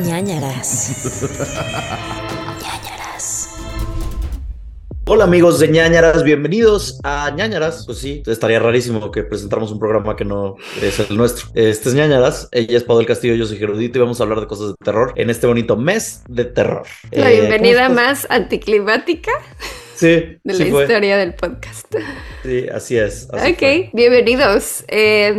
ñañaras. ñañaras. Hola amigos de ñañaras, bienvenidos a ñañaras. Pues sí, estaría rarísimo que presentáramos un programa que no es el nuestro. Este es ñañaras, ella es Pablo del Castillo, yo soy Gerudito y vamos a hablar de cosas de terror en este bonito mes de terror. La Eh, bienvenida más anticlimática Sí, de la fue. historia del podcast. Sí, así es. así ok, fue. bienvenidos. Eh,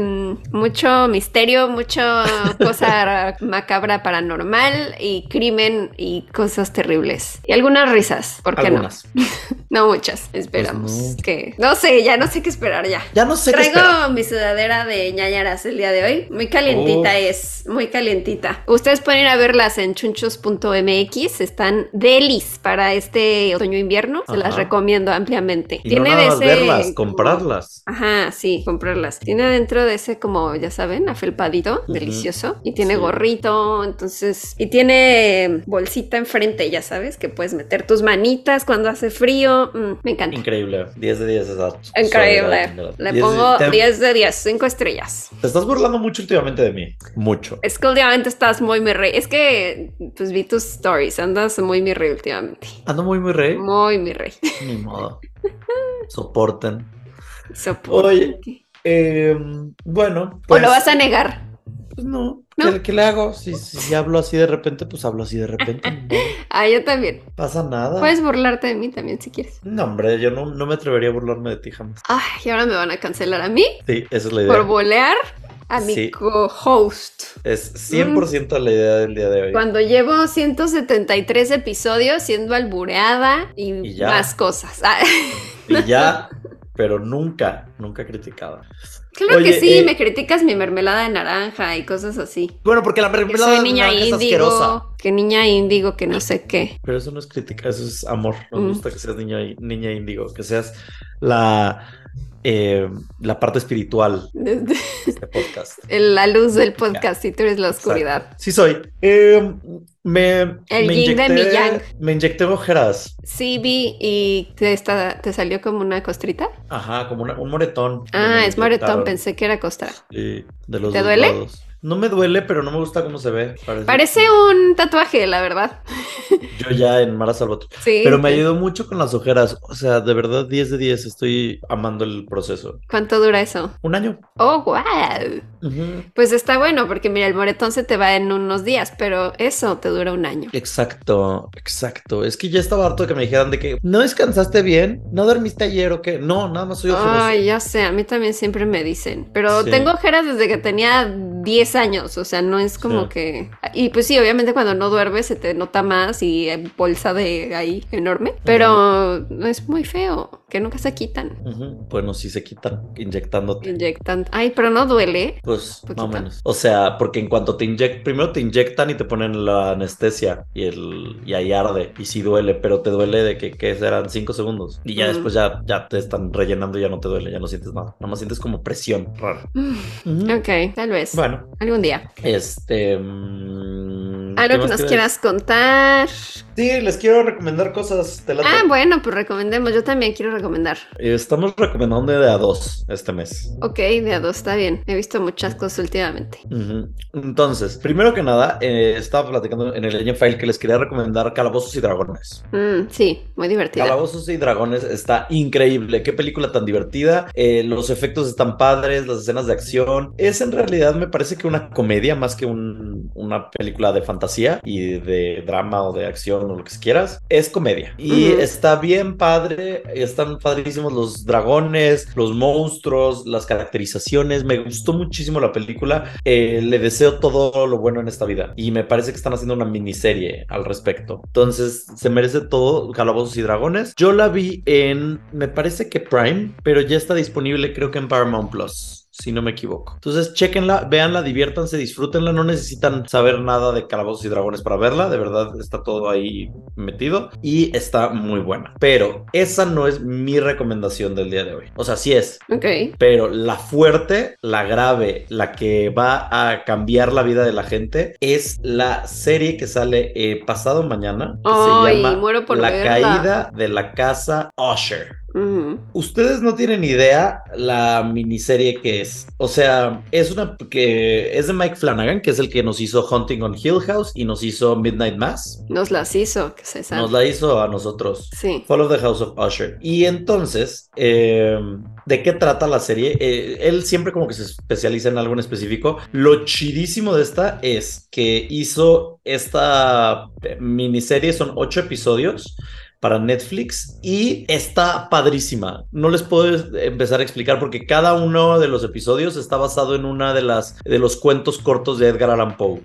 mucho misterio, mucha cosa macabra paranormal y crimen y cosas terribles. Y algunas risas, ¿por qué Algunas. no? No muchas, esperamos. Pues no. Que no sé, ya no sé qué esperar ya. Ya no sé qué Traigo mi sudadera de ñañaras el día de hoy. Muy calientita es, muy calientita. Ustedes pueden ir a verlas en chunchos.mx. Están delis para este otoño-invierno. Se las Recomiendo ampliamente. Y no nada más verlas, comprarlas. Ajá, sí, comprarlas. Tiene adentro de ese como, ya saben, afelpadito, delicioso. Y tiene Sí. gorrito, entonces... Y tiene bolsita enfrente, ya sabes, que puedes meter tus manitas cuando hace frío. Mm, me encanta. Increíble. 10 de 10 esa. Increíble. Le 10 de- pongo te- 10 de 10, 5 estrellas. Te estás burlando mucho últimamente de mí. Mucho. Es que últimamente estás muy mi rey. Es que, pues vi tus stories, andas muy mi rey últimamente. Ando muy, muy rey. Muy mi rey. Ni modo. Soporten. Soporte. Oye, Eh, bueno. ¿O Pues, lo vas a negar? pues no. ¿No? ¿Qué, qué le hago? Si, si hablo así de repente, pues hablo así de repente. No Ah, yo también. pasa nada. Puedes burlarte de mí también si quieres. No, hombre, yo no, no me atrevería a burlarme de ti jamás. Ay, y ahora me van a cancelar a mí Sí, esa es la idea. por bolear a mi Sí. co-host. Es 100% la idea del día de hoy. Cuando llevo 173 episodios siendo albureada y, Y ya. más cosas. Ah, Y ya, pero nunca, nunca criticada. claro Oye, que sí, eh, me criticas mi mermelada de naranja y cosas así. Bueno, porque la Que mermelada de niña naranja es asquerosa. que niña índigo, que no sé qué. Pero eso no es crítica, eso es amor. Nos Mm. gusta que seas niña, niña índigo, que seas la, eh, la parte espiritual de este podcast. la luz del podcast y tú eres la oscuridad. Exacto. Sí soy. Eh, me, El me yin de mi inyecté- yang. Me inyecté ojeras. Sí, vi y te, está, te salió como una costrita. Ajá, como una- un moretón. Ah, es moretón, pensé que era costra. Sí, de los ¿Te duele? lados. No me duele, pero no me gusta cómo se ve. Parece, Parece un tatuaje, la verdad. yo ya en Mara Salvatore. Sí. Pero me ayudó mucho con las ojeras. O sea, de verdad, 10 de 10. Estoy amando el proceso. ¿Cuánto dura eso? Un año. Oh, wow. Pues está bueno, porque mira, el moretón se te va en unos días, pero eso te dura un año. Exacto, exacto. Es que ya estaba harto de que me dijeran de que no descansaste bien, no dormiste ayer o qué. No, nada más soy ojeroso. Ay, ya sé, a mí también siempre me dicen. Pero Sí. tengo ojeras desde que tenía 10 años, o sea, no es como Sí. que... Y pues sí, obviamente cuando no duermes se te nota más y bolsa de ahí enorme, pero no es muy feo, que nunca se quitan. Bueno, sí se quitan inyectándote. Inyectan. Ay, pero no duele. Pues más o menos. O sea, porque en cuanto te inyectan, primero te inyectan y te ponen la anestesia y el y ahí arde y sí duele, pero te duele de que, que serán cinco segundos y ya después ya, ya te están rellenando y ya no te duele, ya no sientes nada. Nada más sientes como presión rara. Ujú. Ok, tal vez. Bueno, Algún día. este. mm, ¿qué Algo que nos quieres? quieras contar. Sí, les quiero recomendar cosas. Ah, bueno, pues recomendemos. Yo también quiero recomendar. Eh, Estamos recomendando de a dos este mes. Ok, de a dos está bien. He visto muchas cosas últimamente. Entonces, primero que nada, eh, estaba platicando en el Legend File que les quería recomendar Calabozos y Dragones. Mm, sí, muy divertida. Calabozos y Dragones está increíble. Qué película tan divertida. Eh, los efectos están padres, las escenas de acción. Es en realidad, me parece que una comedia más que un- una película de fantasía y de drama o de acción o lo que quieras. Es comedia. Y está bien padre. Están padrísimos los dragones, los monstruos, las caracterizaciones. Me gustó muchísimo la película. Eh, le deseo todo lo bueno en esta vida. Y me parece que están haciendo una miniserie al respecto. Entonces, se merece todo Calabozos y Dragones. Yo la vi en, me parece que Prime, pero ya está disponible creo que en Paramount Plus. Si no me equivoco. Entonces, chequenla, véanla, diviértanse, disfrútenla. No necesitan saber nada de calabozos y dragones para verla. De verdad, está todo ahí metido y está muy buena. Pero esa no es mi recomendación del día de hoy. O sea, sí es, Ok. pero la fuerte, la grave, la que va a cambiar la vida de la gente es la serie que sale eh, pasado mañana. Que Ay, se llama muero por La verla. caída de la casa Usher. Ustedes no tienen idea la miniserie que es. O sea, es una que es de Mike Flanagan, que es el que nos hizo Hunting on Hill House y nos hizo Midnight Mass. Nos las hizo, que se sabe. Nos la hizo a nosotros. Sí. Follow the House of Usher. Y entonces, eh, ¿de qué trata la serie? Eh, él siempre como que se especializa en algo en específico. Lo chidísimo de esta es que hizo esta miniserie, son ocho episodios para Netflix y está padrísima. No les puedo empezar a explicar porque cada uno de los episodios está basado en una de las de los cuentos cortos de Edgar Allan Poe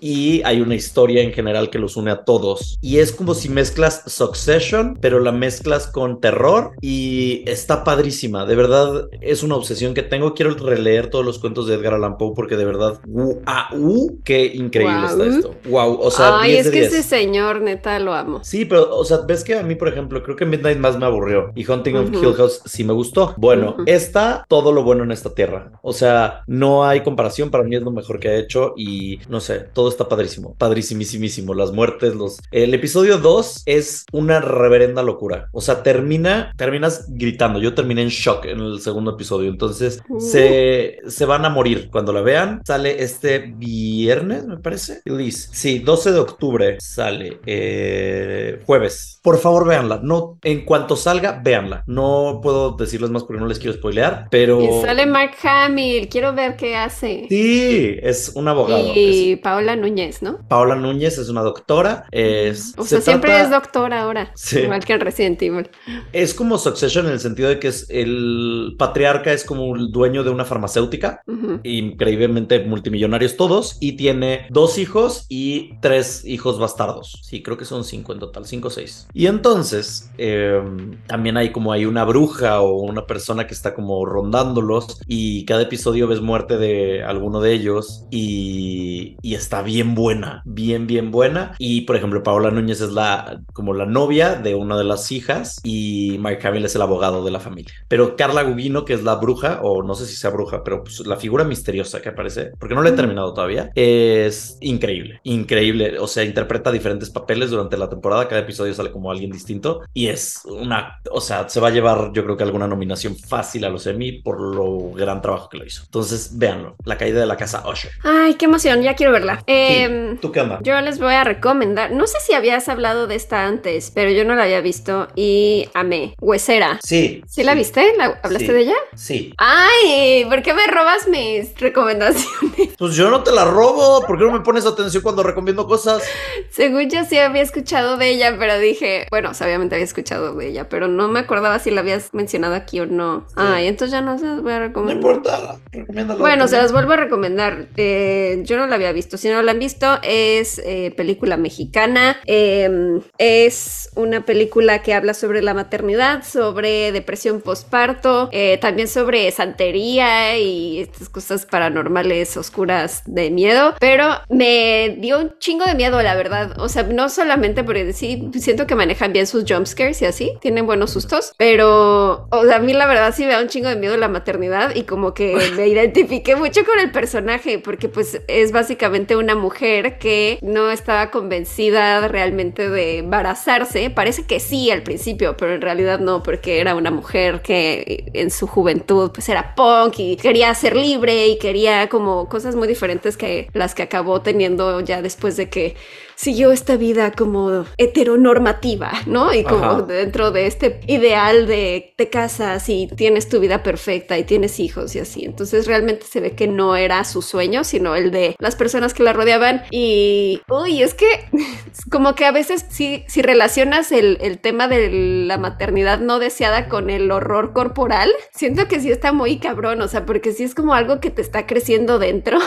y hay una historia en general que los une a todos y es como si mezclas Succession pero la mezclas con terror y está padrísima. De verdad es una obsesión que tengo. Quiero releer todos los cuentos de Edgar Allan Poe porque de verdad uh, uh, qué increíble está esto. Wow, o sea, Ay, es que ese señor neta lo amo. Sí, pero o sea, ves que a mí, por ejemplo, creo que Midnight más me aburrió y Hunting of Hill House sí me gustó. Bueno, está todo lo bueno en esta tierra. O sea, no hay comparación. Para mí es lo mejor que ha hecho y no sé, todo está padrísimo, padrísimísimo. Las muertes, los. El episodio 2 es una reverenda locura. O sea, termina, terminas gritando. Yo terminé en shock en el segundo episodio. Entonces uh. se, se van a morir cuando la vean. Sale este viernes, me parece. Liz. Sí, 12 de octubre sale. Eh, jueves. Por favor, véanla. No, en cuanto salga, véanla. No puedo decirles más porque no les quiero spoilear, pero. Y sale Mark Hamill. Quiero ver qué hace. Sí, es un abogado. Y Paola Núñez, ¿no? Paola Núñez es una doctora. Es. O sea, siempre es doctora ahora. Sí. Igual que en Resident Evil. Es como Succession en el sentido de que es el patriarca es como el dueño de una farmacéutica. Increíblemente multimillonarios todos. Y tiene dos hijos y tres hijos bastardos. Sí, creo que son cinco en total, cinco o seis. Y entonces eh, también hay como hay una bruja o una persona que está como rondándolos y cada episodio ves muerte de alguno de ellos y, y está bien buena, bien, bien buena. Y por ejemplo, Paola Núñez es la como la novia de una de las hijas y Mike Hamill es el abogado de la familia. Pero Carla Gugino, que es la bruja, o no sé si sea bruja, pero pues, la figura misteriosa que aparece, porque no la he terminado todavía, es increíble, increíble. O sea, interpreta diferentes papeles durante la temporada, cada episodio sale como alguien distinto y es una, o sea, se va a llevar yo creo que alguna nominación fácil a los Emmy por lo gran trabajo que lo hizo. Entonces, véanlo, La caída de la casa Usher. Ay, qué emoción, ya quiero verla. Eh, ¿Tú qué onda? Yo les voy a recomendar, no sé si habías hablado de esta antes, pero yo no la había visto y amé. Huesera. Sí. ¿Sí, la viste? ¿La, ¿Hablaste de ella? Sí. Ay, ¿por qué me robas mis recomendaciones? Pues yo no te la robo, ¿por qué no me pones atención cuando recomiendo cosas? Según yo sí había escuchado de ella, pero dije, bueno, obviamente había escuchado de ella, pero no me acordaba si la habías mencionado aquí o no. Ay, entonces ya no se las voy a recomendar. No importa, recomiéndala. Bueno, se las vuelvo a recomendar. Eh, yo no la había visto. Si no la han visto, es eh, película mexicana. Eh, es una película que habla sobre la maternidad, sobre depresión postparto, también sobre santería y estas cosas paranormales oscuras de miedo. Pero me dio un chingo de miedo, la verdad. O sea, no solamente porque sí, siento que manejan bien sus jumpscares y así, tienen buenos sustos, pero, o sea, a mí la verdad sí me da un chingo de miedo la maternidad y como que me identifiqué mucho con el personaje, porque pues es básicamente una mujer que no estaba convencida realmente de embarazarse, parece que sí al principio, pero en realidad no, porque era una mujer que en su juventud pues era punk y quería ser libre y quería como cosas muy diferentes que las que acabó teniendo ya después de que siguió esta vida como heteronormativa, ¿no? Y como dentro de este ideal de te casas y tienes tu vida perfecta y tienes hijos y así. Entonces realmente se ve que no era su sueño, sino el de las personas que la rodeaban. Y, uy, es que como que a veces si, si relacionas el, el tema de la maternidad no deseada con el horror corporal, siento que sí está muy cabrón, o sea, porque sí es como algo que te está creciendo dentro.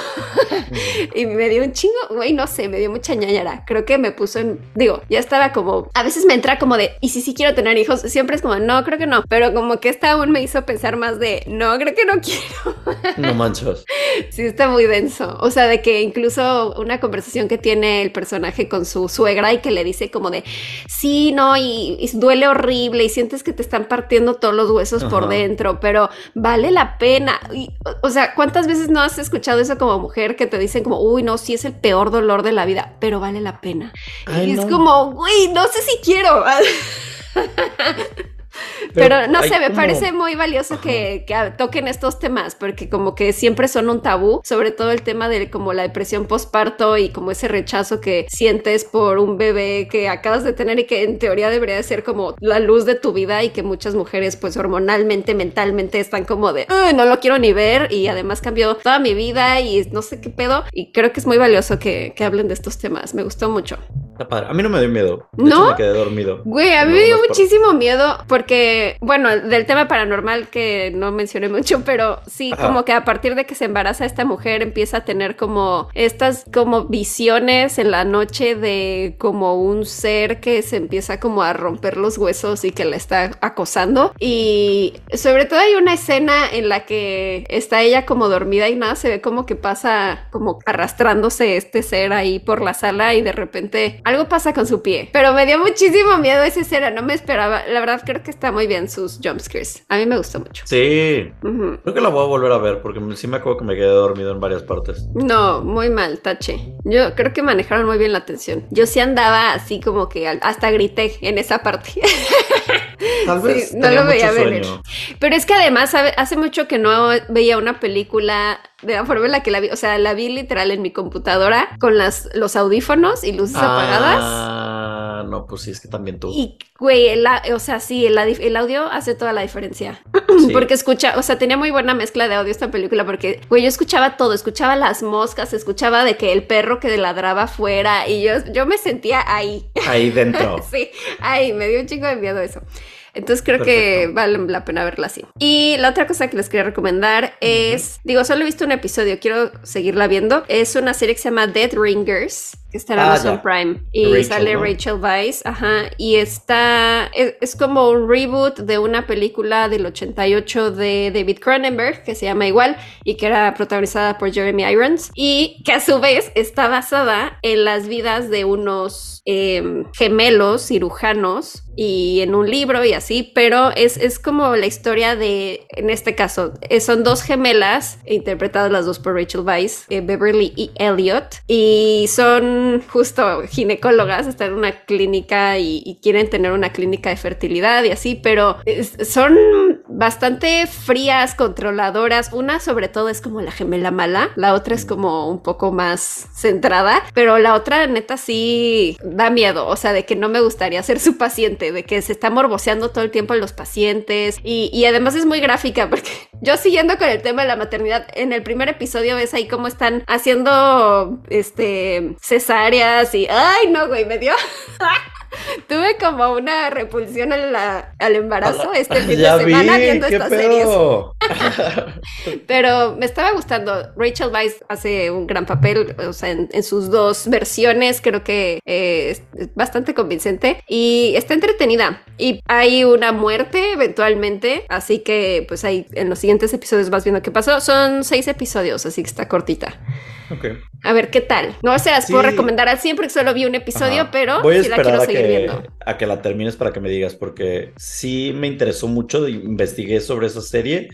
y me dio un chingo, güey, no sé, me dio mucha ñañara. Creo que me puso en, digo, ya estaba como, a veces me entra como de, ¿y si sí quiero tener hijos? Siempre es como, no, creo que no, pero como que esta aún me hizo pensar más de, no, creo que no quiero. No manchos. sí, está muy denso. O sea, de que incluso una conversación que tiene el personaje con su suegra y que le dice como de, sí, no, y, duele horrible y sientes que te están partiendo todos los huesos por dentro, pero vale la pena. Y, o sea, ¿cuántas veces no has escuchado eso como mujer que te dicen como, uy, no, sí es el peor dolor de la vida, pero vale la pena? y es como, güey, no sé si quiero. Pero, no sé, me parece muy valioso que, toquen estos temas, porque como que siempre son un tabú, sobre todo el tema de como la depresión postparto y como ese rechazo que sientes por un bebé que acabas de tener y que en teoría debería de ser como la luz de tu vida y que muchas mujeres pues hormonalmente, mentalmente están como de, no lo quiero ni ver y además cambió toda mi vida y no sé qué pedo y creo que es muy valioso que, que hablen de estos temas, me gustó mucho. Está padre. A mí no me dio miedo. ¿No? me quedé dormido. Güey, a mí me dio muchísimo miedo porque, bueno, del tema paranormal que no mencioné mucho, pero sí, como que a partir de que se embaraza esta mujer empieza a tener como estas como visiones en la noche de como un ser que se empieza como a romper los huesos y que la está acosando. Y sobre todo hay una escena en la que está ella como dormida y nada, se ve como que pasa como arrastrándose este ser ahí por la sala y de repente algo pasa con su pie. Pero me dio muchísimo miedo esa escena, no me esperaba. La verdad creo que está muy bien sus jumpscares. A mí me gustó mucho. Sí. Creo que la voy a volver a ver porque sí me acuerdo que me quedé dormido en varias partes. No, muy mal, tache. Yo creo que manejaron muy bien la atención. Yo sí andaba así como que hasta grité en esa parte. Tal vez no lo veía venir. Pero es que además hace mucho que no veía una película de la forma en la que la vi, o sea, la vi literal en mi computadora con las, los audífonos y luces apagadas. Ah, no, pues sí, es que también tú. Y, güey, o sea, sí, el, audio hace toda la diferencia. porque escucha, o sea, tenía muy buena mezcla de audio esta película porque, güey, yo escuchaba todo, escuchaba las moscas, escuchaba de que el perro que ladraba fuera y yo, yo me sentía ahí. Ahí dentro. sí, ahí, me dio un chingo de miedo eso. Entonces creo que vale la pena verla así. Y la otra cosa que les quería recomendar es, digo, solo he visto un episodio, quiero seguirla viendo. Es una serie que se llama Dead Ringers que está en ah, Amazon Prime. Y sale Rachel Weisz, ajá. Y está, es, como un reboot de una película del 88 de David Cronenberg, que se llama igual, y que era protagonizada por Jeremy Irons, y que a su vez está basada en las vidas de unos em, gemelos cirujanos y en un libro y así, pero es, es, como la historia de, en este caso, eh, son dos gemelas, interpretadas las dos por Rachel Weisz, eh, Beverly y Elliot, y son justo ginecólogas, están en una clínica y, quieren tener una clínica de fertilidad y así, pero son bastante frías, controladoras. Una sobre todo es como la gemela mala, la otra es como un poco más centrada, pero la otra neta sí da miedo, o sea, de que no me gustaría ser su paciente, de que se está morboseando todo el tiempo en los pacientes y, y además es muy gráfica porque yo siguiendo con el tema de la maternidad, en el primer episodio ves ahí cómo están haciendo este cesáreas y ay no güey me dio Tuve como una repulsión al embarazo este fin de semana viendo estas series. Pero me estaba gustando. Rachel Weisz hace un gran papel, o sea, en, sus dos versiones, creo que eh, es bastante convincente y está entretenida. Y hay una muerte eventualmente, así que pues ahí en los siguientes episodios vas viendo qué pasó. Son seis episodios, así que está cortita. A ver qué tal. No se las puedo recomendar al siempre, que solo vi un episodio, pero Voy a sí la quiero seguir que, A que la termines para que me digas, porque sí me interesó mucho, investigué sobre esa serie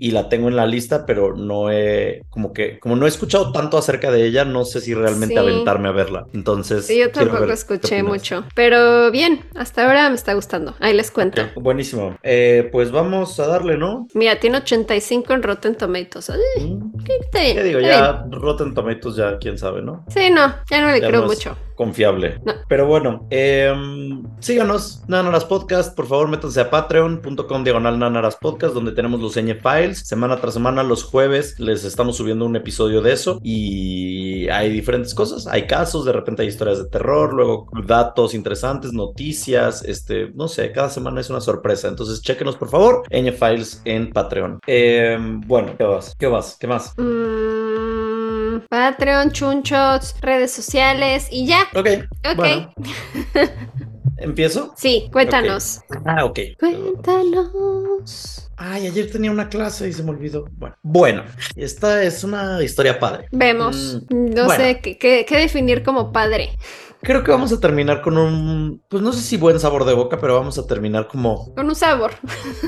y la tengo en la lista, pero no he, como que, como no he escuchado tanto acerca de ella, no sé si realmente aventarme a verla. Entonces. Sí, yo tampoco escuché mucho. Pero bien, hasta ahora me está gustando. Ahí les cuento. buenísimo. Eh, pues vamos a darle, ¿no? Mira, tiene 85 en Rotten Tomatoes. Mm. ¿Qué, digo? ya Rotten Tomatoes, ya quién sabe, ¿no? Sí, no, ya no le creo mucho confiable. Pero bueno, em, síganos, Nanaras Podcast. Por favor, métanse a patreon.com diagonal Nanaras Podcast, donde tenemos los ñ files. Semana tras semana, los jueves, les estamos subiendo un episodio de eso. Y hay diferentes cosas. Hay casos, de repente hay historias de terror, luego datos interesantes, noticias. Este, no sé, cada semana es una sorpresa. Entonces, chéquenos, por favor, ñ files en Patreon. Em, bueno, ¿qué vas? ¿Qué vas? ¿Qué más? Mm, Patreon, chunchots, redes sociales y ya. Ok. Ok. ¿Empiezo? Sí, cuéntanos. Ah, ok. Cuéntanos. Ay, ayer tenía una clase y se me olvidó. Bueno, bueno, esta es una historia padre. Vemos. Mm, no bueno. sé qué, qué- qué definir como padre. Creo que vamos a terminar con un, pues no sé si buen sabor de boca, pero vamos a terminar como Con un sabor.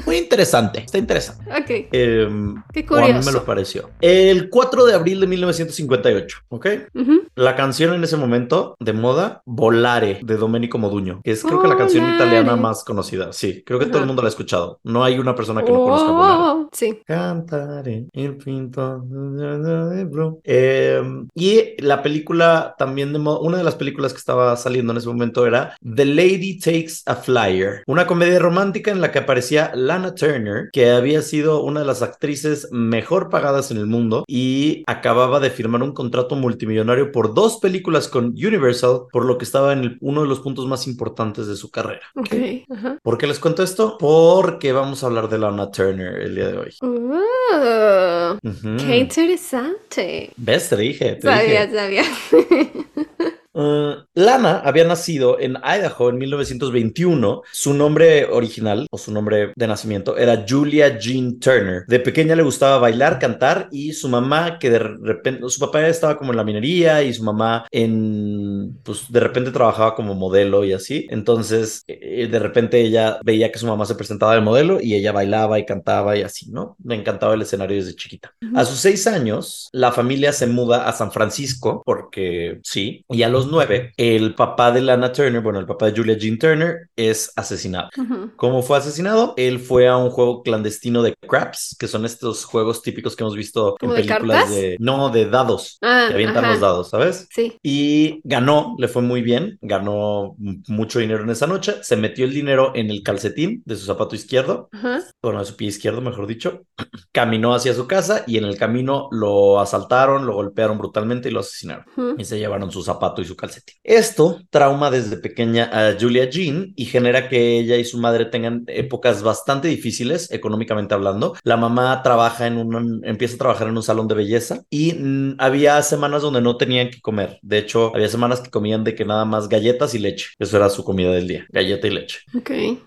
muy interesante. Está interesante. Ok. Em, Qué o a mí me curioso. lo pareció. El 4 de abril de 1958, ¿ok? Ujú. La canción en ese momento de moda, Volare, de Domenico Moduño, que es creo que la canción Volare. italiana más conocida. Sí, creo que todo el mundo la ha escuchado. No hay una persona que no conozca Volare. Sí. Cantaré el pinto de blue. Eh, y la película también de mo- una de las películas que estaba saliendo en ese momento era The Lady Takes a Flyer, una comedia romántica en la que aparecía Lana Turner, que había sido una de las actrices mejor pagadas en el mundo y acababa de firmar un contrato multimillonario por dos películas con Universal, por lo que estaba en el- uno de los puntos más importantes de su carrera. Ok. Ajá. ¿Por qué les cuento esto? Porque vamos a hablar de Lana Turner el día de hoy. Oh, Ujú. Qué interesante. ¿Ves? Te dije, te Sabía, dije. sabía. Uh, Lana había nacido en Idaho en 1921. Su nombre original o su nombre de nacimiento era Julia Jean Turner. De pequeña le gustaba bailar, cantar y su mamá que de repente, su papá estaba como en la minería y su mamá en, pues de repente trabajaba como modelo y así. Entonces, eh, de repente ella veía que su mamá se presentaba de modelo y ella bailaba y cantaba y así, ¿no? Le encantaba el escenario desde chiquita. A sus seis años, la familia se muda a San Francisco porque sí, y a los nueve, el papá de Lana Turner, bueno, el papá de Julia Jean Turner, es asesinado. Ujú. ¿Cómo fue asesinado? Él fue a un juego clandestino de craps, que son estos juegos típicos que hemos visto en ¿Como de películas cartas? de... No, de dados, Ah, que avientan ajá. los dados, ¿sabes? Sí. Y ganó, le fue muy bien, ganó mucho dinero en esa noche, se metió el dinero en el calcetín de su zapato izquierdo, Ajá. bueno, de su pie izquierdo, mejor dicho, caminó hacia su casa y en el camino lo asaltaron, lo golpearon brutalmente y lo asesinaron. Ujú. Y se llevaron su zapato y su calcetín. Esto trauma desde pequeña a Julia Jean y genera que ella y su madre tengan épocas bastante difíciles económicamente hablando. La mamá trabaja en un, empieza a trabajar en un salón de belleza y mm, había semanas donde no tenían que comer. De hecho, había semanas que comían de que nada más galletas y leche. Eso era su comida del día, galleta y leche.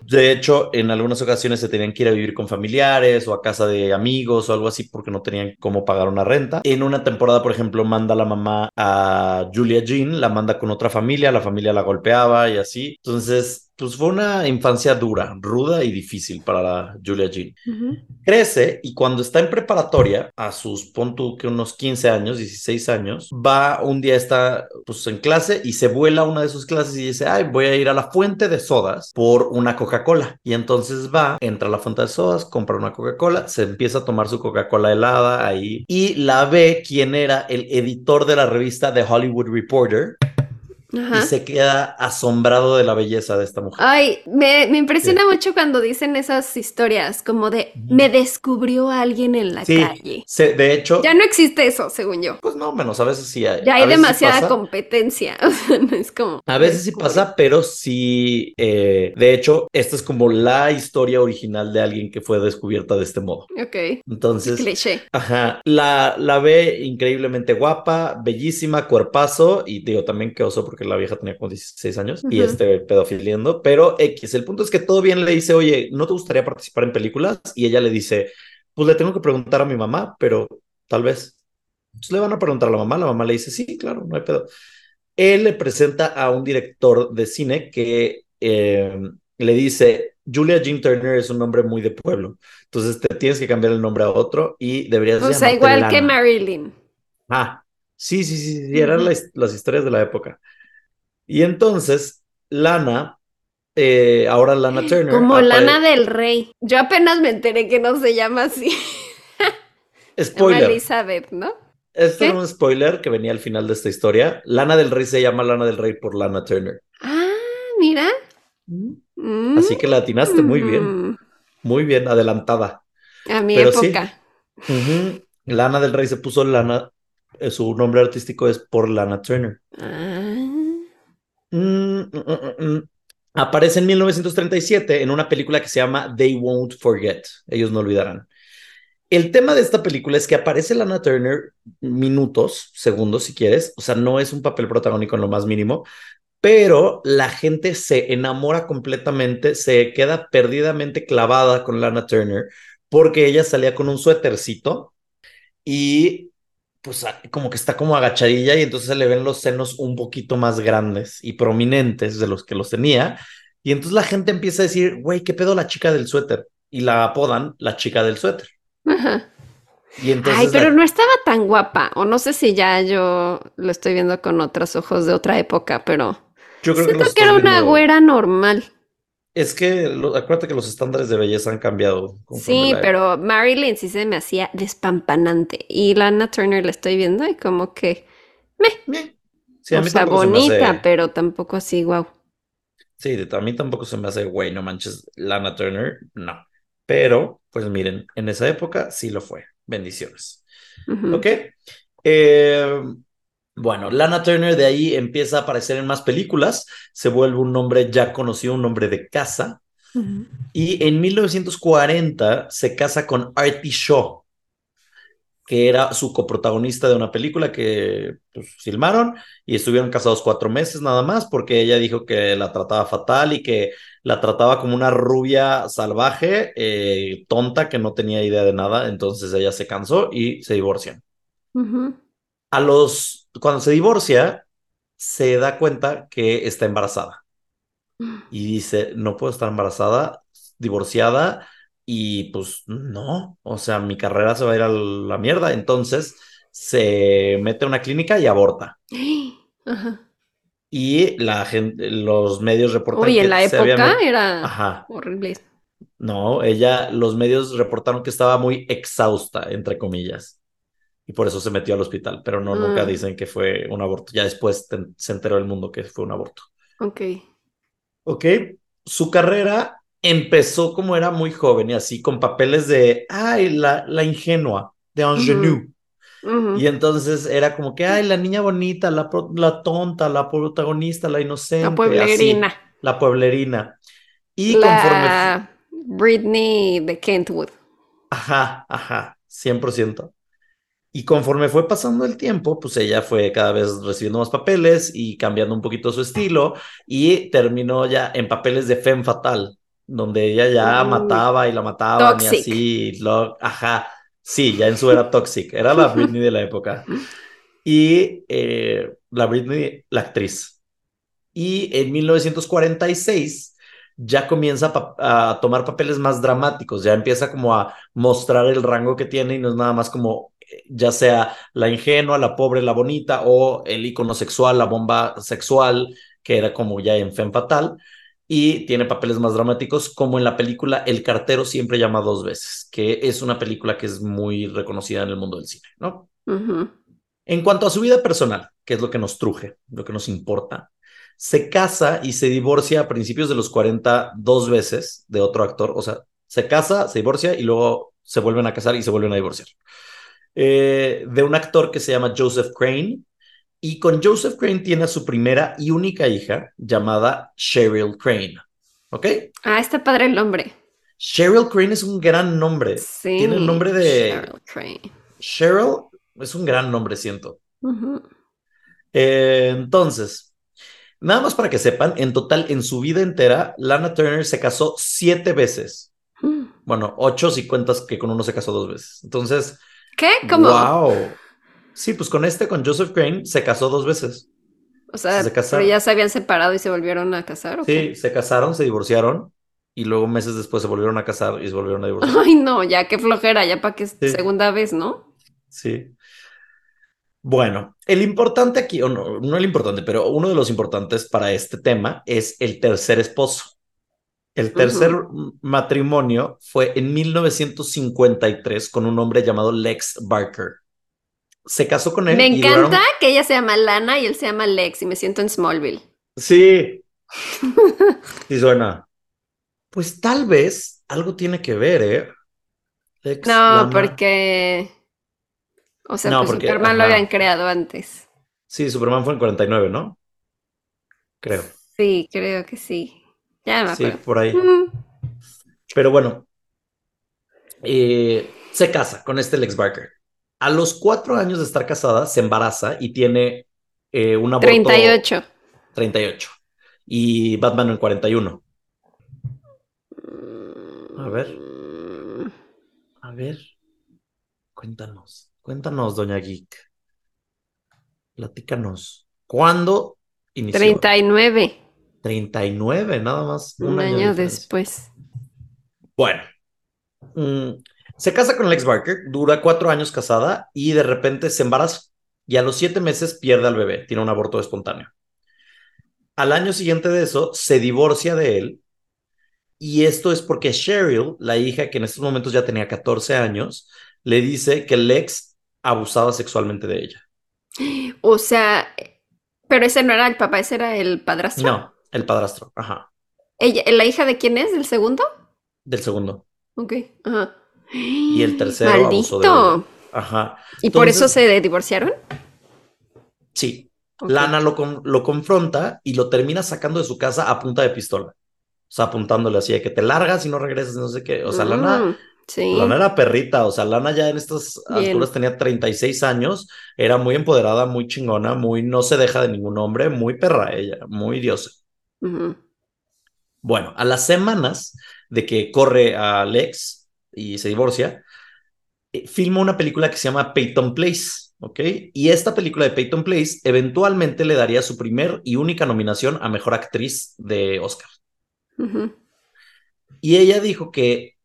De hecho, en algunas ocasiones se tenían que ir a vivir con familiares o a casa de amigos o algo así porque no tenían cómo pagar una renta. En una temporada, por ejemplo, manda la mamá a Julia Jean, la manda con otra familia, la familia la golpeaba y así. Entonces, pues fue una infancia dura, ruda y difícil para la Julia Jean. Ujú. Crece y cuando está en preparatoria, a sus, pon tú que unos 15 años, 16 años, va un día, está pues en clase y se vuela a una de sus clases y dice, ay, voy a ir a la fuente de sodas por una Coca-Cola. Y entonces va, entra a la fuente de sodas, compra una Coca-Cola, se empieza a tomar su Coca-Cola helada ahí y la ve quien era el editor de la revista The Hollywood Reporter Ajá. y se queda asombrado de la belleza de esta mujer. Ay, me, me impresiona mucho cuando dicen esas historias, como de me descubrió alguien en la Sí, calle. se- de hecho, Ya no existe eso, según yo. pues no, menos, a veces sí hay. Ya hay demasiada pasa. competencia. O sea, no es como. A veces sí pasa, pero sí, eh, de hecho, esta es como la historia original de alguien que fue descubierta de este modo. Ok. Entonces, Cliché. ajá, la, la ve increíblemente guapa, bellísima, cuerpazo, y digo también que oso porque la vieja tenía como 16 años y este pedofiliendo, pero X, el punto es que todo bien le dice, oye, ¿no te gustaría participar en películas? Y ella le dice, pues le tengo que preguntar a mi mamá, pero tal vez. Entonces le van a preguntar a la mamá, la mamá le dice, sí, claro, no hay pedo. Él le presenta a un director de cine que eh, le dice, Julia Jean Turner es un nombre muy de pueblo, entonces te tienes que cambiar el nombre a otro y deberías O sea, igual que Lana". Marilyn. Ah, sí, sí, sí, sí, eran las, las historias de la época. Y entonces, Lana, eh, ahora Lana Turner. Como Lana del Rey. Yo apenas me enteré que no se llama así. Llama Spoiler. Elizabeth, ¿no? Esto ¿Qué? era un spoiler que venía al final de esta historia. Lana del Rey se llama Lana del Rey por Lana Turner. Ah, mira. Mm. Así que la atinaste muy bien, Mm. muy bien, adelantada. A mi Pero sí. época. Lana del Rey se puso Lana, eh, su nombre artístico es por Lana Turner. Ah. Mm, mm, mm. Aparece en 1937 en una película que se llama They Won't Forget. Ellos no olvidarán. El tema de esta película es que aparece Lana Turner minutos, segundos si quieres, o sea, no es un papel protagónico en lo más mínimo, pero la gente se enamora completamente, se queda perdidamente clavada con Lana Turner porque ella salía con un suétercito y pues como que está como agachadilla y entonces se le ven los senos un poquito más grandes y prominentes de los que los tenía. Y entonces la gente empieza a decir, güey, ¿qué pedo la chica del suéter? Y la apodan la chica del suéter. Ajá. Y entonces Ay, pero no estaba tan guapa, o no sé si ya yo lo estoy viendo con otros ojos de otra época, pero yo creo siento que, era una güera normal. Es que acuérdate que los estándares de belleza han cambiado. Sí, pero Marilyn sí se me hacía despampanante. Y Lana Turner la estoy viendo y como que. Meh. Sí, a mí o sea, bonita, pero tampoco así, wow. Sí, a mí tampoco se me hace, güey, no manches, Lana Turner, no. Pero, pues miren, en esa época sí lo fue. Bendiciones. ¿Ok? Eh, bueno, Lana Turner de ahí empieza a aparecer en más películas, se vuelve un nombre ya conocido, un nombre de casa. Y en 1940 se casa con Artie Shaw, que era su coprotagonista de una película que pues, filmaron y estuvieron casados cuatro meses nada más porque ella dijo que la trataba fatal y que la trataba como una rubia salvaje, eh, tonta, que no tenía idea de nada. Entonces ella se cansó y se divorcian. A los cuando se divorcia, se da cuenta que está embarazada. Y dice, no puedo estar embarazada, divorciada, y pues no, o sea, mi carrera se va a ir a la mierda. Entonces se mete a una clínica y aborta. Y la gente, los medios reportan Uy, en la época era horrible. No, ella, los medios reportaron que estaba muy exhausta, entre comillas y por eso se metió al hospital, pero no, nunca ah. dicen que fue un aborto. Ya después se enteró el mundo que fue un aborto. Ok. Ok. Su carrera empezó como era muy joven y así, con papeles de, ay, la, la ingenua, de ingenue. Y entonces era como que, ay, la niña bonita, la, la tonta, la protagonista, la inocente. La pueblerina. la pueblerina. Y la Britney de Kentwood. Ajá, ajá, 100%. Y conforme fue pasando el tiempo, pues ella fue cada vez recibiendo más papeles y cambiando un poquito su estilo y terminó ya en papeles de femme fatal, donde ella ya mataba y la mataba y así. Lo, ajá, sí, ya en su era toxic. Era la Britney de la época. Y eh, la Britney, la actriz. Y en 1946 ya comienza a tomar papeles más dramáticos, ya empieza como a mostrar el rango que tiene y no es nada más como ya sea la ingenua, la pobre, la bonita, o el icono sexual, la bomba sexual, que era como ya en Femme Fatal, y tiene papeles más dramáticos, como en la película El cartero siempre llama dos veces, que es una película que es muy reconocida en el mundo del cine, ¿no? En cuanto a su vida personal, que es lo que nos truje, lo que nos importa, se casa y se divorcia a principios de los 40 dos veces de otro actor, o sea, se casa, se divorcia y luego se vuelven a casar y se vuelven a divorciar. Eh, de un actor que se llama Joseph Crane. Y con Joseph Crane tiene a su primera y única hija llamada Cheryl Crane. ¿Ok? Ah, está padre el nombre. Cheryl Crane es un gran nombre. Sí, tiene el nombre de. Cheryl Crane. Cheryl es un gran nombre, siento. Eh, entonces, nada más para que sepan, en total, en su vida entera, Lana Turner se casó siete veces. Mm. Bueno, ocho si cuentas que con uno se casó dos veces. Entonces, ¿Qué? ¿Cómo? ¡Wow! Sí, pues con este, con Joseph Crane, se casó dos veces. O sea, pero ya se habían separado y se volvieron a casar. ¿o sí, se casaron, se divorciaron y luego meses después se volvieron a casar y se volvieron a divorciar. Ay, no, ya qué flojera, ya para que segunda vez, ¿no? Sí. Bueno, el importante aquí, o no, no el importante, pero uno de los importantes para este tema es el tercer esposo. El tercer matrimonio fue en 1953 con un hombre llamado Lex Barker. Se casó con él. Me encanta que ella se llama Lana y él se llama Lex y me siento en Smallville. Sí. sí suena. Pues tal vez algo tiene que ver, ¿eh? no, porque... O sea, pues Superman lo habían creado antes. Sí, Superman fue en 49, ¿no? Creo. Sí, creo que sí. Ya Sí, por ahí. Pero bueno, eh, se casa con este Lex Barker. A los cuatro años de estar casada, se embaraza y tiene eh, una 38. 38. Y Batman en 41. A ver. A ver, cuéntanos, cuéntanos, doña Geek. Platícanos. ¿Cuándo inició? 39. 39, nada más. Un, año, después. Bueno, mm, se casa con Lex Barker, dura cuatro años casada y de repente se embaraza. Y a los siete meses pierde al bebé, tiene un aborto espontáneo. Al año siguiente de eso, se divorcia de él. Y esto es porque Cheryl, la hija que en estos momentos ya tenía 14 años, le dice que Lex abusaba sexualmente de ella. O sea, pero ese no era el papá, ese era el padrastro. No, el padrastro, ajá. Ella, ¿La hija de quién es? ¿Del segundo? Del segundo. Ok, ajá. Y el tercero Maldito. abusó de ella. Ajá. ¿Y por eso se divorciaron? Sí. Lana lo, con- lo confronta y lo termina sacando de su casa a punta de pistola. O sea, apuntándole así de que te largas y no regresas, no sé qué. O sea, Lana, Mm, sí. Lana era perrita. O sea, Lana ya en estas Bien. alturas tenía 36 años. Era muy empoderada, muy chingona, muy no se deja de ningún hombre, muy perra ella, muy diosa. Bueno, a las semanas de que corre a Lex y se divorcia, eh, filma una película que se llama Peyton Place, ¿ok? Y esta película de Peyton Place eventualmente le daría su primer y única nominación a Mejor Actriz de Oscar. Y ella dijo que,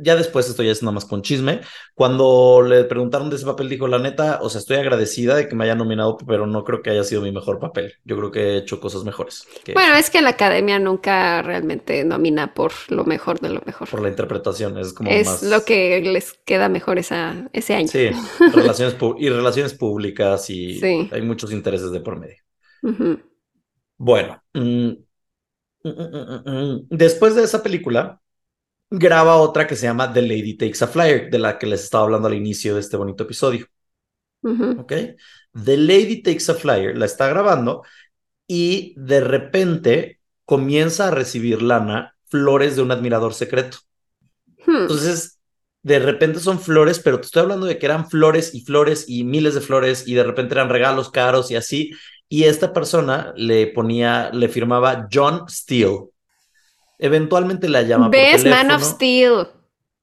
ya después esto ya es nada más con chisme, cuando le preguntaron de ese papel, dijo, la neta, o sea, estoy agradecida de que me haya nominado, pero no creo que haya sido mi mejor papel. Yo creo que he hecho cosas mejores. que Bueno, es que la academia nunca realmente nomina por lo mejor de lo mejor. por la interpretación, es como Es más... lo que les queda mejor esa, ese año. Sí, relaciones y relaciones públicas y Sí. hay muchos intereses de por medio. Bueno, mm, mm, mm. después de esa película, graba otra que se llama The Lady Takes a Flyer, de la que les estaba hablando al inicio de este bonito episodio. Ujú. ¿Ok? The Lady Takes a Flyer la está grabando y de repente comienza a recibir Lana flores de un admirador secreto. Hmm. Entonces, de repente son flores, pero te estoy hablando de que eran flores y flores y miles de flores y de repente eran regalos caros y así. Y esta persona le ponía, le firmaba John Steele. Eventualmente la llama por ¿Ves? Man teléfono. of Steel.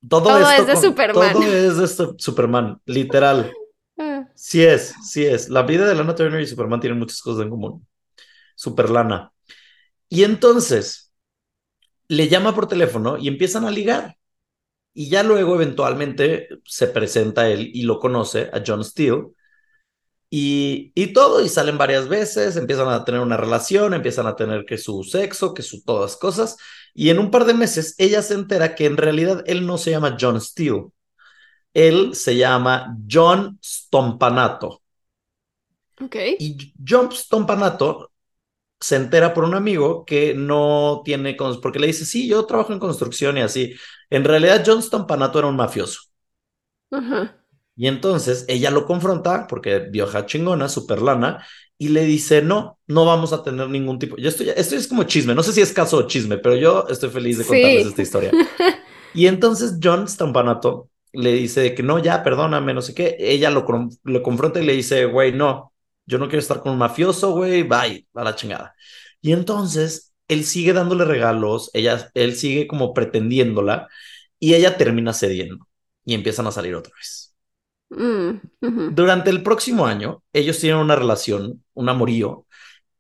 Todo, Todo esto es de con- Superman. Todo es de su- Superman, literal. Ah. Sí es, sí es. La vida de Lana Turner y Superman tienen muchas cosas en común. Super Lana. Y entonces le llama por teléfono y empiezan a ligar. Y ya luego eventualmente se presenta él y lo conoce a John Steele. Y, y todo, y salen varias veces, empiezan a tener una relación, empiezan a tener que su sexo, que su todas cosas. Y en un par de meses ella se entera que en realidad él no se llama John Steele. Él se llama John Stompanato. Ok. Y John Stompanato se entera por un amigo que no tiene, porque le dice, sí, yo trabajo en construcción y así. En realidad, John Stompanato era un mafioso. Ajá. Y entonces ella lo confronta, porque vieja chingona, super lana, y le dice, no, no vamos a tener ningún tipo. Yo estoy, esto es como chisme, no sé si es caso o chisme, pero yo estoy feliz de Sí. contarles esta historia. Y entonces John Stompanato le dice que no, ya, perdóname, no sé qué. Ella lo, lo confronta y le dice, güey, no, yo no quiero estar con un mafioso, güey, bye, a la chingada. Y entonces él sigue dándole regalos, ella, él sigue como pretendiéndola y ella termina cediendo y empiezan a salir otra vez. Mm. Durante el próximo año, ellos tienen una relación, un amorío,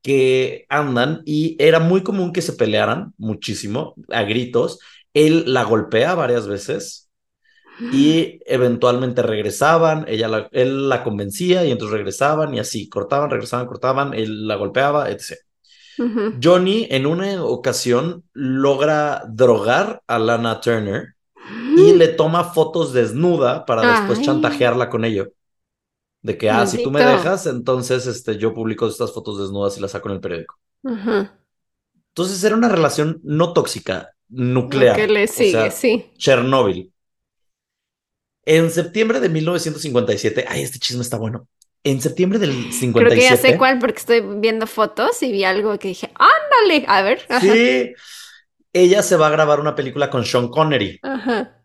que andan y era muy común que se pelearan muchísimo, a gritos. Él la golpea varias veces y eventualmente regresaban, ella la- él la convencía y entonces regresaban y así, cortaban, regresaban, cortaban, él la golpeaba, etc. Johnny en una ocasión logra drogar a Lana Turner y le toma fotos desnuda para después Ay. chantajearla con ello. De que, ah, si tú me dejas, entonces este, yo publico estas fotos desnudas y las saco en el periódico. Ajá. Entonces era una relación no tóxica, nuclear. Que le o sigue, sea, sí. Chernobyl. En septiembre de 1957, ay, este chisme está bueno. En septiembre del 57. Creo que ya sé cuál porque estoy viendo fotos y vi algo que dije, ándale, a ver. Sí, ella se va a grabar una película con Sean Connery. Ajá.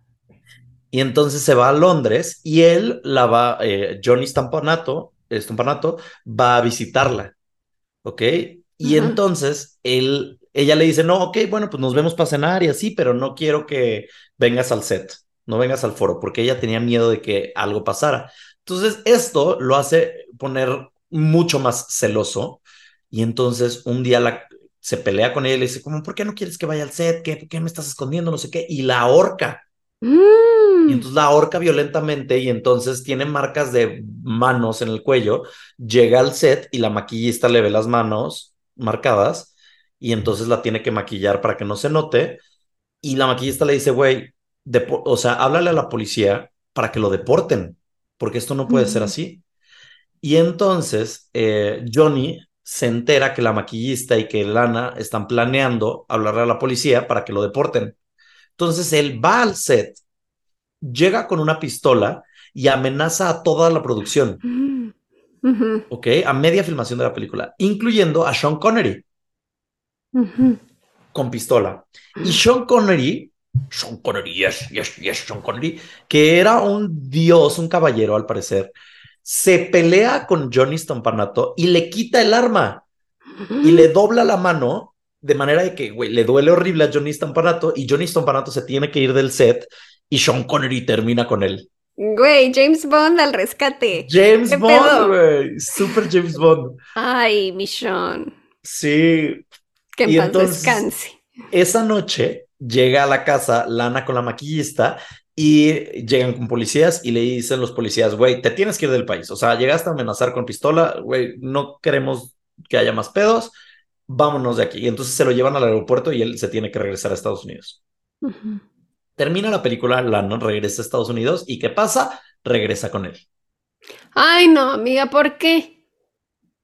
Y entonces se va a Londres y él la va, eh, Johnny Stampanato, Stampanato va a visitarla, ¿ok? Y Ajá. entonces él, ella le dice, no, ok, bueno, pues nos vemos para cenar y así, pero no quiero que vengas al set. no vengas al foro, porque ella tenía miedo de que algo pasara. Entonces, esto lo hace poner mucho más celoso y entonces un día la, se pelea con ella y le dice, como, ¿por qué no quieres que vaya al set? ¿Qué, ¿Por qué me estás escondiendo? No sé qué. Y la ahorca. Mm. Y entonces la ahorca violentamente y entonces tiene marcas de manos en el cuello. Llega al set y la maquillista le ve las manos marcadas y entonces la tiene que maquillar para que no se note. Y la maquillista le dice, güey, o sea, háblale a la policía para que lo deporten, porque esto no puede ser Ujú. así. Y entonces eh, Johnny se entera que la maquillista y que Lana están planeando hablarle a la policía para que lo deporten. Entonces él va al set, llega con una pistola y amenaza a toda la producción. Ujú, ¿ok? A media filmación de la película, incluyendo a Sean Connery con pistola. Y Sean Connery, Sean Connery, yes, yes, yes, Sean Connery, que era un dios, un caballero al parecer, se pelea con Johnny Stompanato y le quita el arma y le dobla la mano de manera de que, güey, le duele horrible a Johnny Stompanato y Johnny Stompanato se tiene que ir del set y Sean Connery termina con él. Güey, James Bond al rescate. James ¿Qué Bond, güey, super James Bond. Ay, mi Sean. Sí, Que en Y paz entonces- descanse. esa noche llega a la casa Lana con la maquillista y llegan con policías y le dicen los policías, güey, te tienes que ir del país. O sea, llegaste a amenazar con pistola, güey, no queremos que haya más pedos, vámonos de aquí. Y entonces se lo llevan al aeropuerto y él se tiene que regresar a Estados Unidos. Termina la película, Lana regresa a Estados Unidos y ¿qué pasa? Regresa con él. Ay, no, amiga, ¿por qué?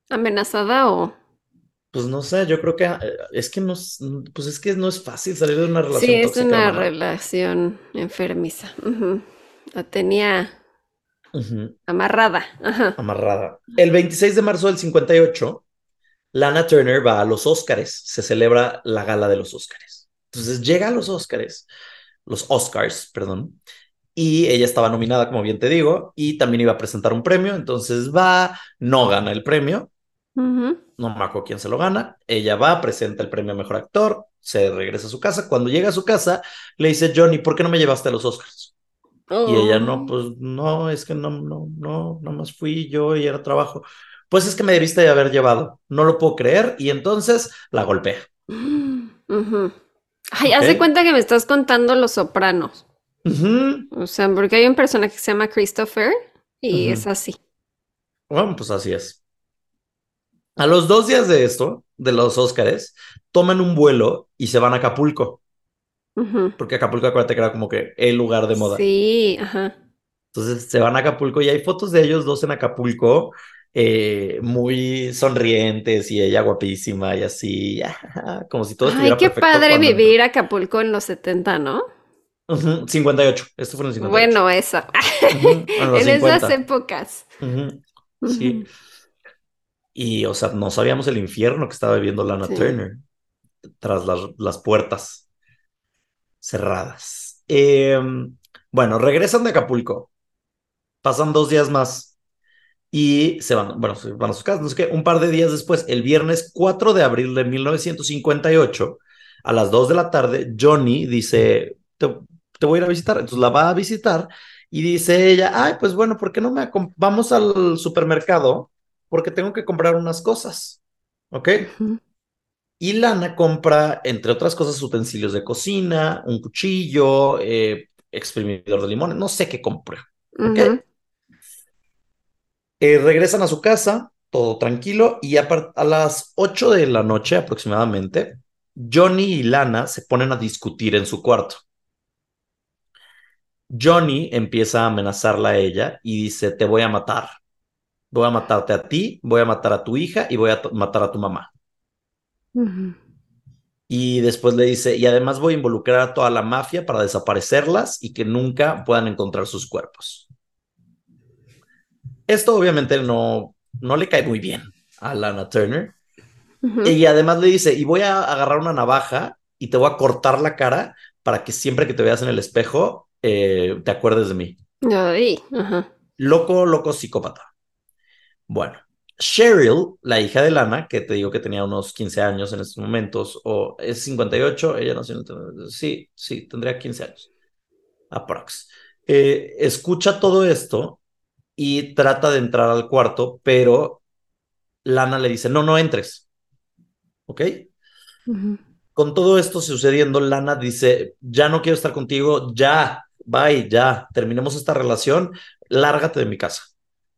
¿Amenazada o...? Pues no sé, yo creo que eh, es que no, es- pues es que no es fácil salir de una relación Sí, es tóxica, una relación enfermiza. La tenía amarrada. Ajá. amarrada. El 26 de marzo del 58, Lana Turner va a los Óscares, se celebra la gala de los Óscares. Entonces llega a los Óscares, los Oscars, perdón, y ella estaba nominada, como bien te digo, y también iba a presentar un premio, entonces va, no gana el premio, No me acuerdo quién se lo gana, ella va, presenta el premio a Mejor Actor, se regresa a su casa, cuando llega a su casa, le dice, Johnny, ¿por qué no me llevaste a los Oscars? Y ella, no, Oh. pues no, es que no, no, no, nada más fui yo y era trabajo. Pues es que me debiste de haber llevado, no lo puedo creer, y entonces la golpea. Ay, haz de cuenta que me estás contando Los Sopranos. O sea, porque hay un personaje que se llama Christopher y es así. Bueno, pues así es. A los dos días de esto, de los Óscares, toman un vuelo y se van a Acapulco, porque Acapulco, acuérdate que era como que el lugar de moda. Sí, ajá. Entonces se van a Acapulco y hay fotos de ellos dos en Acapulco, eh, muy sonrientes y ella guapísima y así, como si todo Ay, estuviera qué perfecto padre cuando- vivir Acapulco en los 70, ¿no? Ujú, 58, esto fue en el 58. Bueno, esa. Ujú, en esas 50. épocas. Sí. Y, o sea, no sabíamos el infierno que estaba viviendo Lana Sí. Turner tras las, las puertas cerradas. Eh, bueno, regresan de Acapulco. Pasan dos días más y se van, bueno, se van a sus casas. No sé qué. Un par de días después, el viernes 4 de abril de 1958, a las 2 de la tarde, Johnny dice: Te, te voy a ir a visitar. Entonces la va a visitar y dice ella: Ay, pues bueno, ¿por qué no me vamos al supermercado? Porque tengo que comprar unas cosas. ¿Ok? Y Lana compra, entre otras cosas, utensilios de cocina, un cuchillo, eh, exprimidor de limones, no sé qué compra. ¿Ok? Eh, regresan a su casa, todo tranquilo, y a, a las 8 de la noche aproximadamente, Johnny y Lana se ponen a discutir en su cuarto. Johnny empieza a amenazarla a ella y dice, te voy a matar. Voy a matarte a ti, voy a matar a tu hija y voy a matar a tu mamá. Y después le dice, y además voy a involucrar a toda la mafia para desaparecerlas y que nunca puedan encontrar sus cuerpos. Esto obviamente no, no le cae muy bien a Lana Turner. Y además le dice, y voy a agarrar una navaja y te voy a cortar la cara para que siempre que te veas en el espejo eh, te acuerdes de mí. Ay. Loco, loco, psicópata. Bueno, Cheryl, la hija de Lana, que te digo que tenía unos 15 años en estos momentos, o es 58, ella nació en... Sí, sí, tendría 15 años. aprox. Eh, escucha todo esto y trata de entrar al cuarto, pero Lana le dice, no, no entres. ¿Ok? Con todo esto sucediendo, Lana dice, ya no quiero estar contigo, ya, bye, ya, terminemos esta relación, lárgate de mi casa.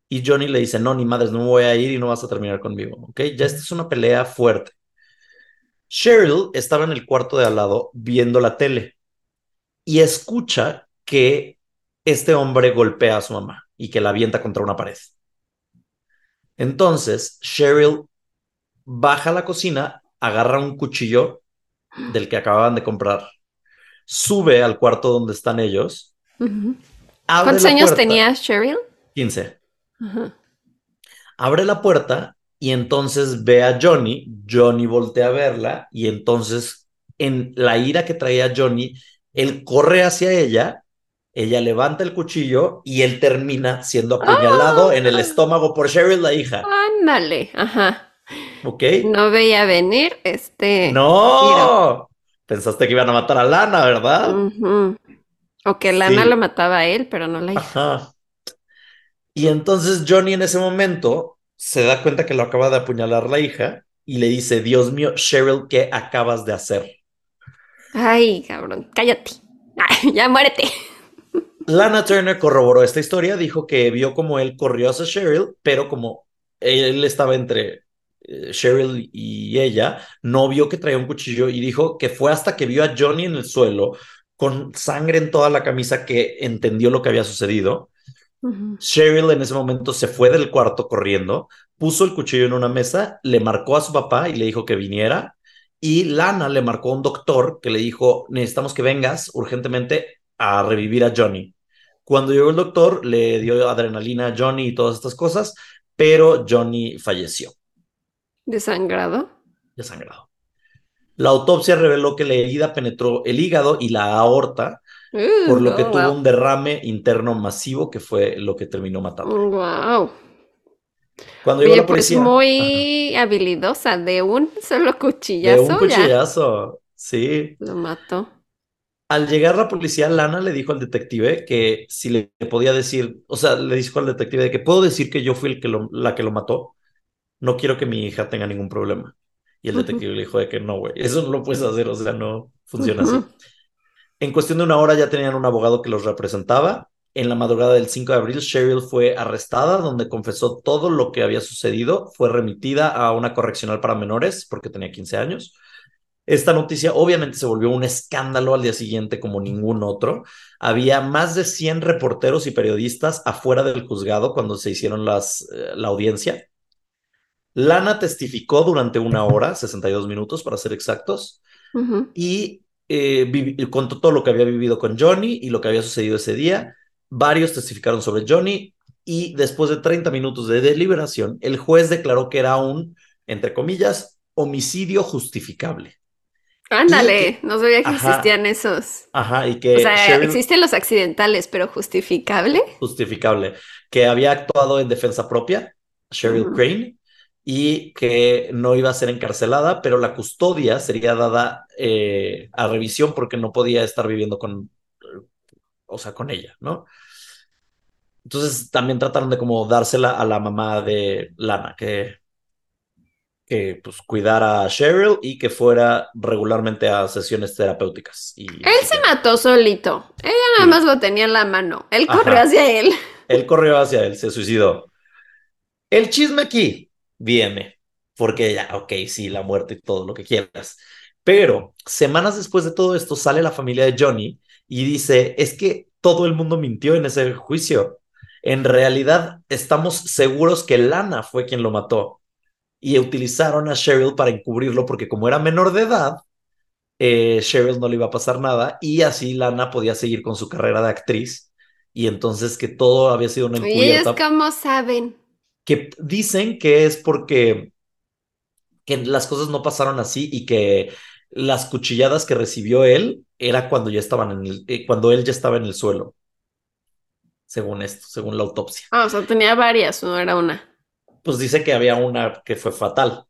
Y Johnny le dice, no, ni madres, no me voy a ir y no vas a terminar conmigo, ¿ok? Ya esta es una pelea fuerte. Cheryl estaba en el cuarto de al lado viendo la tele y escucha que este hombre golpea a su mamá y que la avienta contra una pared. Entonces, Cheryl baja a la cocina, agarra un cuchillo del que acababan de comprar, sube al cuarto donde están ellos. ¿Cuántos años tenía Cheryl? 15. Abre la puerta y entonces ve a Johnny. Johnny voltea a verla y entonces en la ira que traía Johnny, él corre hacia ella, ella levanta el cuchillo y él termina siendo apuñalado en el ah. estómago por Cheryl, la hija. Ándale, ajá. Ok. No veía venir este. No. Pensaste que iban a matar a Lana, ¿verdad? O que Lana lo mataba a él, pero no la hija. Ajá. Y entonces Johnny en ese momento se da cuenta que lo acaba de apuñalar la hija y le dice, Dios mío, Cheryl, ¿qué acabas de hacer? Ay, cabrón, cállate. ya muérete. Lana Turner corroboró esta historia, dijo que vio como él corrió hacia Cheryl, pero como él estaba entre eh, Cheryl y ella, no vio que traía un cuchillo y dijo que fue hasta que vio a Johnny en el suelo con sangre en toda la camisa que entendió lo que había sucedido Cheryl en ese momento se fue del cuarto corriendo, puso el cuchillo en una mesa, le marcó a su papá y le dijo que viniera. Y Lana le marcó a un doctor que le dijo, necesitamos que vengas urgentemente a revivir a Johnny. Cuando llegó el doctor, le dio adrenalina a Johnny y todas estas cosas, pero Johnny falleció. ¿Desangrado? Desangrado. La autopsia reveló que la herida penetró el hígado y la aorta, por lo que oh, tuvo un derrame interno masivo que fue lo que terminó matando. Wow. Cuando llegó la pues, policía. muy habilidosa, de un solo cuchillazo. De un cuchillazo, sí. Lo mató. Al llegar la policía, Lana le dijo al detective que si le podía decir, o sea, le dijo al detective de que puedo decir que yo fui el que la que lo mató. No quiero que mi hija tenga ningún problema. Y el detective le dijo de que no, güey, eso no lo puedes hacer, o sea, no funciona así. En cuestión de una hora ya tenían un abogado que los representaba. En la madrugada del 5 de abril, Cheryl fue arrestada, donde confesó todo lo que había sucedido. Fue remitida a una correccional para menores porque tenía 15 años. Esta noticia obviamente se volvió un escándalo al día siguiente como ningún otro. Había más de 100 reporteros y periodistas afuera del juzgado cuando se hicieron las, eh, la audiencia. Lana testificó durante una hora, 62 minutos para ser exactos, y eh, contó todo lo que había vivido con Johnny y lo que había sucedido ese día. Varios testificaron sobre Johnny y después de 30 minutos de deliberación, el juez declaró que era un, entre comillas, homicidio justificable. Ándale, no sabía que existían esos. Ajá, y que... O sea, existen los accidentales, pero justificable. Justificable, que había actuado en defensa propia, Cheryl Crane, y que no iba a ser encarcelada, pero la custodia sería dada eh, a revisión porque no podía estar viviendo con, o sea, con ella, ¿no? Entonces también trataron de como dársela a la mamá de Lana, que, que pues cuidara a Cheryl y que fuera regularmente a sesiones terapéuticas. Y, él se mató solito, ella nada más lo tenía en la mano, él corrió hacia él. Él corrió hacia él, se suicidó. El chisme aquí viene, porque ya, ok, sí, la muerte y todo lo que quieras. Pero semanas después de todo esto sale la familia de Johnny y dice, es que todo el mundo mintió en ese juicio. En realidad estamos seguros que Lana fue quien lo mató y utilizaron a Cheryl para encubrirlo porque como era menor de edad, eh, Cheryl no le iba a pasar nada y así Lana podía seguir con su carrera de actriz y entonces que todo había sido una encubierta. ¿Y es como saben? Que dicen que es porque que las cosas no pasaron así y que las cuchilladas que recibió él era cuando ya estaban en el, eh, cuando él ya estaba en el suelo. Según esto, según la autopsia. Ah, o sea, tenía varias, no era una. Pues dice que había una que fue fatal.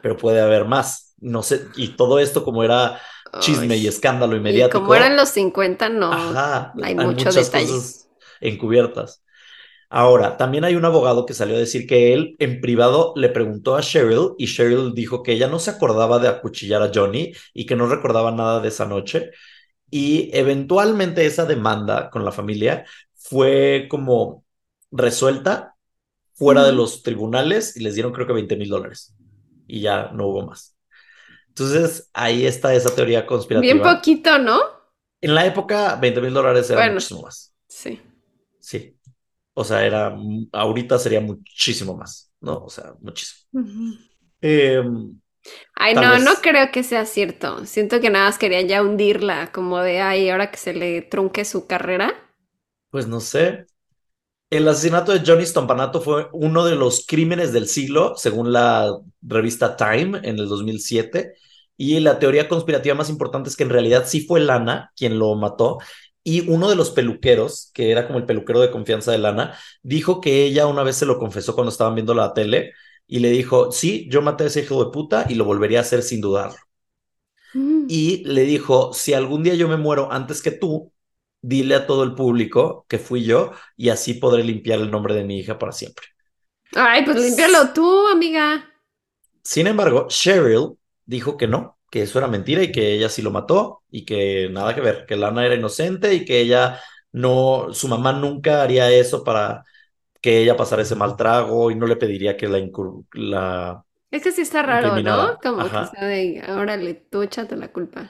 Pero puede haber más. No sé, y todo esto como era chisme y escándalo Y inmediático. como eran los 50, no. Ajá, hay hay mucho muchas detalle. cosas encubiertas. Ahora, también hay un abogado que salió a decir que él en privado le preguntó a Cheryl y Cheryl dijo que ella no se acordaba de acuchillar a Johnny y que no recordaba nada de esa noche. Y eventualmente esa demanda con la familia fue como resuelta fuera de los tribunales y les dieron creo que 20 mil dólares. Y ya no hubo más. Entonces, ahí está esa teoría Bien conspirativa. poquito, ¿no? En la época, 20 mil dólares era Bueno. muchísimo más. Sí. Sí. O sea, era, ahorita sería muchísimo más, ¿no? O sea, muchísimo. Eh, Ay, no, vez- no creo que sea cierto. Siento que nada más querían ya hundirla, como de, ay, ahora que se le trunque su carrera. pues no sé. El asesinato de Johnny Stompanato fue uno de los crímenes del siglo, según la revista Time en el 2007. Y la teoría conspirativa más importante es que en realidad sí fue Lana quien lo mató. Y uno de los peluqueros, que era como el peluquero de confianza de Lana, dijo que ella una vez se lo confesó cuando estaban viendo la tele y le dijo, sí, yo maté a ese hijo de puta y lo volvería a hacer sin dudarlo. Mm. y le dijo, si algún día yo me muero antes que tú, dile a todo el público que fui yo y así podré limpiar el nombre de mi hija para siempre. Ay, pues límpialo tú, amiga. Sin embargo, Cheryl dijo que no, que eso era mentira y que ella sí lo mató y que nada que ver, que Lana era inocente y que ella no, su mamá nunca haría eso para que ella pasara ese mal trago y no le pediría que la, incur- la... Es que sí está raro, ¿no? Como Ajá. que de, órale, tú échate la culpa.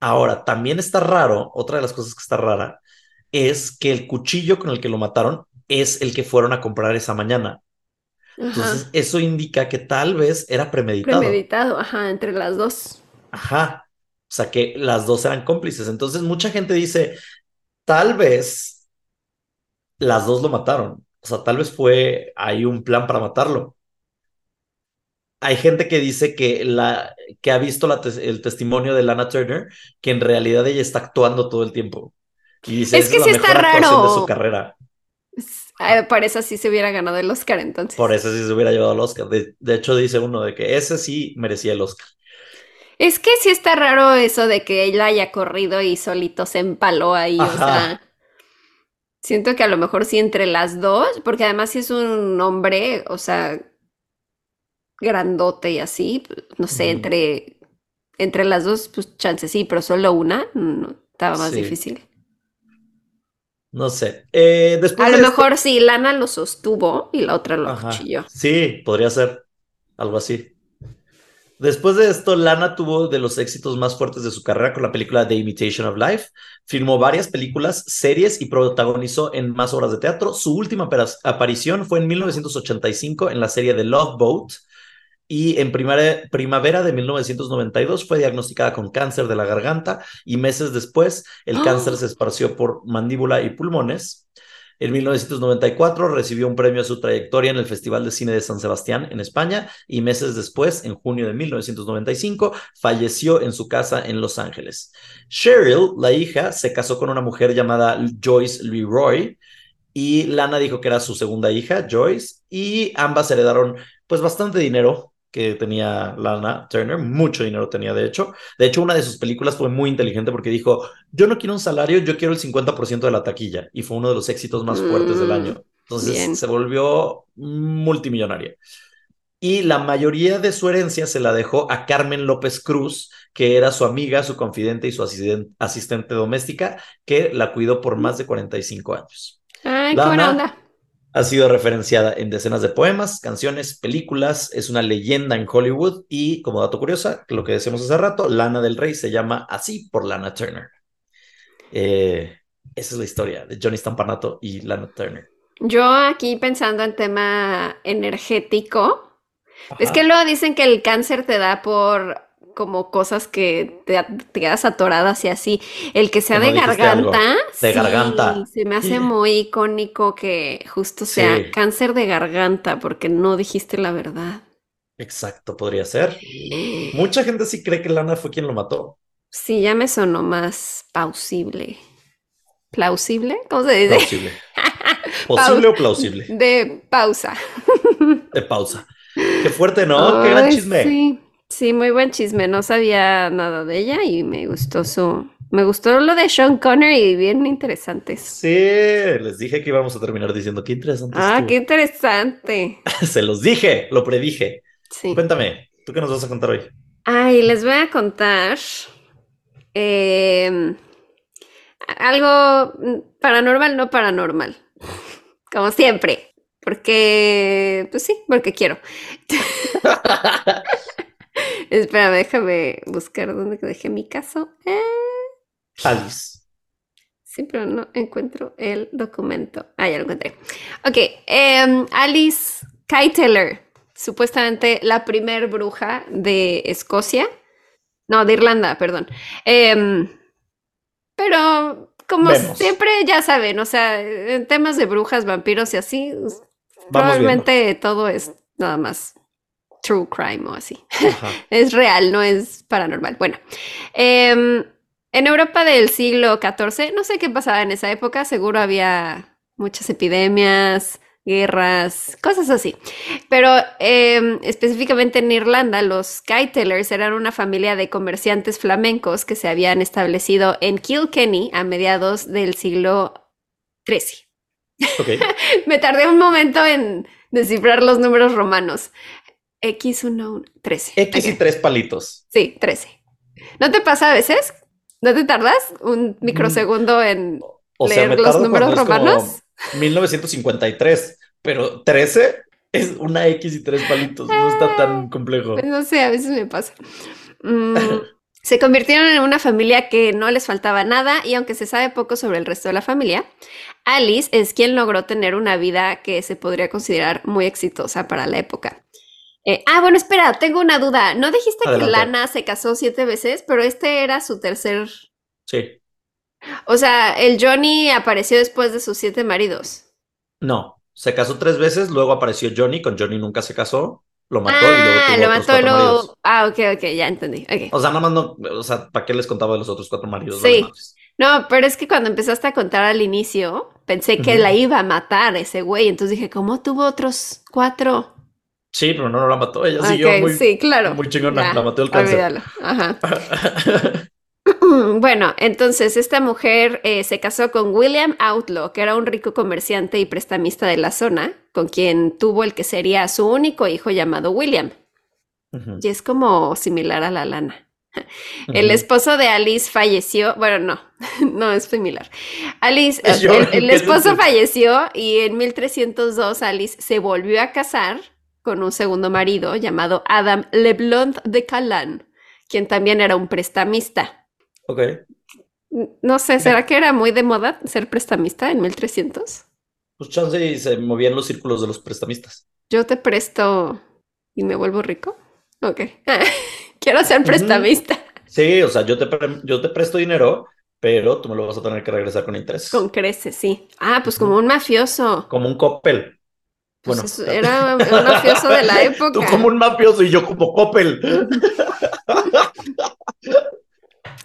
Ahora, también está raro, otra de las cosas que está rara, es que el cuchillo con el que lo mataron es el que fueron a comprar esa mañana. Ajá. Entonces, eso indica que tal vez era premeditado. Premeditado, ajá, entre las dos. Ajá. O sea, que las dos eran cómplices. Entonces, mucha gente dice, tal vez las dos lo mataron. O sea, tal vez fue ahí un plan para matarlo. Hay gente que dice que, la, que ha visto la el testimonio de Lana Turner, que en realidad ella está actuando todo el tiempo. Y dice, Es "Esa que la sí está mejor de raro. su carrera. Es- ay, Por eso sí se hubiera ganado el Oscar entonces. Por eso sí se hubiera llevado el Oscar. De, de hecho, dice uno de que ese sí merecía el Oscar. Es que sí está raro eso de que ella haya corrido y solito se empaló ahí, o sea, siento que a lo mejor sí entre las dos, porque además sí es un hombre, o sea, grandote y así, pues, no sé, entre, entre las dos, pues chance sí, pero solo una, no, estaba más Sí. difícil. No sé. Eh, después A lo de esto- mejor sí, Lana lo sostuvo y la otra lo Ajá. acuchilló. Sí, podría ser algo así. Después de esto, Lana tuvo de los éxitos más fuertes de su carrera con la película The Imitation of Life. Filmó varias películas, series y protagonizó en más obras de teatro. Su última aparición fue en 1985 en la serie The Love Boat. Y en primavera, primavera de 1992 fue diagnosticada con cáncer de la garganta y meses después el ¡Ah! cáncer se esparció por mandíbula y pulmones. En 1994 recibió un premio a su trayectoria en el Festival de Cine de San Sebastián en España y meses después, en junio de 1995, falleció en su casa en Los Ángeles. Cheryl, la hija, se casó con una mujer llamada Joyce Leroy y Lana dijo que era su segunda hija, Joyce, y ambas heredaron pues bastante dinero que tenía Lana Turner, mucho dinero tenía de hecho. De hecho, una de sus películas fue muy inteligente porque dijo, yo no quiero un salario, yo quiero el 50% de la taquilla. Y fue uno de los éxitos más fuertes del Mm, año. Entonces bien. se volvió multimillonaria. Y la mayoría de su herencia se la dejó a Carmen López Cruz, que era su amiga, su confidente y su asisten- asistente doméstica, que la cuidó por más de 45 años. Ay, qué buena Lana onda. Ha sido referenciada en decenas de poemas, canciones, películas, es una leyenda en Hollywood y, como dato curioso, lo que decíamos hace rato, Lana del Rey se llama así por Lana Turner. Eh, esa es la historia de Johnny Stampanato y Lana Turner. Yo aquí pensando en tema energético, es que luego dicen que el cáncer te da por como cosas que te, te quedas atoradas y así. El que sea de garganta, De sí, garganta. se me hace muy icónico que justo sea Sí. cáncer de garganta porque no dijiste la verdad. Exacto, podría ser. Mucha gente sí cree que Lana fue quien lo mató. Sí, ya me sonó más plausible. ¿Plausible? ¿Cómo se dice? Plausible. ¿Posible o plausible? De pausa. De pausa. Qué fuerte, ¿no? Qué gran chisme. Sí, Sí, muy buen chisme. No sabía nada de ella y me gustó su. Me gustó lo de Sean Connery, bien interesantes. Sí, les dije que íbamos a terminar diciendo qué interesante. Ah, estuvo". qué interesante. Se los dije, lo predije. Sí. Cuéntame, ¿tú qué nos vas a contar hoy? Ay, les voy a contar em, algo paranormal, no paranormal. Como siempre. Porque, pues sí, porque quiero. Espérame, déjame buscar dónde dejé mi caso. Eh, Alice. sí, pero no encuentro el documento. Ah, ya lo encontré. Ok, em, Alice Keiteler, supuestamente la primer bruja de Escocia. No, de Irlanda, perdón. Em, pero como Vemos. siempre, ya saben, o sea, en temas de brujas, vampiros y así, Vamos probablemente todo es nada más true crime o así. Es real, no es paranormal. Bueno, em, en Europa del siglo XIV, no sé qué pasaba en esa época, seguro había muchas epidemias, guerras, cosas así. Pero em, específicamente en Irlanda, los Keitelers eran una familia de comerciantes flamencos que se habían establecido en Kilkenny a mediados del siglo XIII. Ok. Me tardé un momento en descifrar los números romanos. X1, 13. X y tres palitos. Sí, 13. ¿No te pasa a veces? ¿No te tardas un microsegundo en O leer los números romanos? 1953, pero 13 es una X y tres palitos. No está tan complejo. Pues no sé, a veces me pasa. Mm, se convirtieron en una familia que no les faltaba nada y aunque se sabe poco sobre el resto de la familia, Alice es quien logró tener una vida que se podría considerar muy exitosa para la época. Eh, ah, bueno, espera, tengo una duda. ¿No dijiste Adelante. que Lana se casó siete veces, pero este era su tercer... Sí. O sea, el Johnny apareció después de sus siete maridos. No. Se casó tres veces, luego apareció Johnny. Con Johnny nunca se casó. Lo mató y luego ah, tuvo lo otros mató luego. Ah, ok, ok, ya entendí. O sea, nada más no. O sea, ¿para qué les contaba de los otros cuatro maridos? Sí. No, pero es que cuando empezaste a contar al inicio, pensé que la iba a matar ese güey. Entonces dije, ¿cómo tuvo otros cuatro? Sí, pero no, no la mató. Ella siguió muy, sí, claro. muy chingona. Ya, La mató el cáncer. Ajá. Bueno, entonces esta mujer eh, se casó con William Outlaw, que era un rico comerciante y prestamista de la zona, con quien tuvo el que sería su único hijo llamado William. Y es como similar a la lana. El esposo de Alice falleció, bueno, no, no es similar. Alice, el, el ¿qué es esposo falleció y en 1302 Alice se volvió a casar con un segundo marido llamado Adam Leblond de Calan, quien también era un prestamista. Ok. No sé, ¿será que era muy de moda ser prestamista en 1300? Pues chance y se movían los círculos de los prestamistas. Yo te presto y me vuelvo rico. Ok. Quiero ser prestamista Sí, o sea, yo te, yo te presto dinero, pero tú me lo vas a tener que regresar con intereses. con creces, sí. Ah, pues como un mafioso. Como un Coppel. Pues Bueno, eso era un mafioso de la época. tú como un mafioso y yo como Coppel.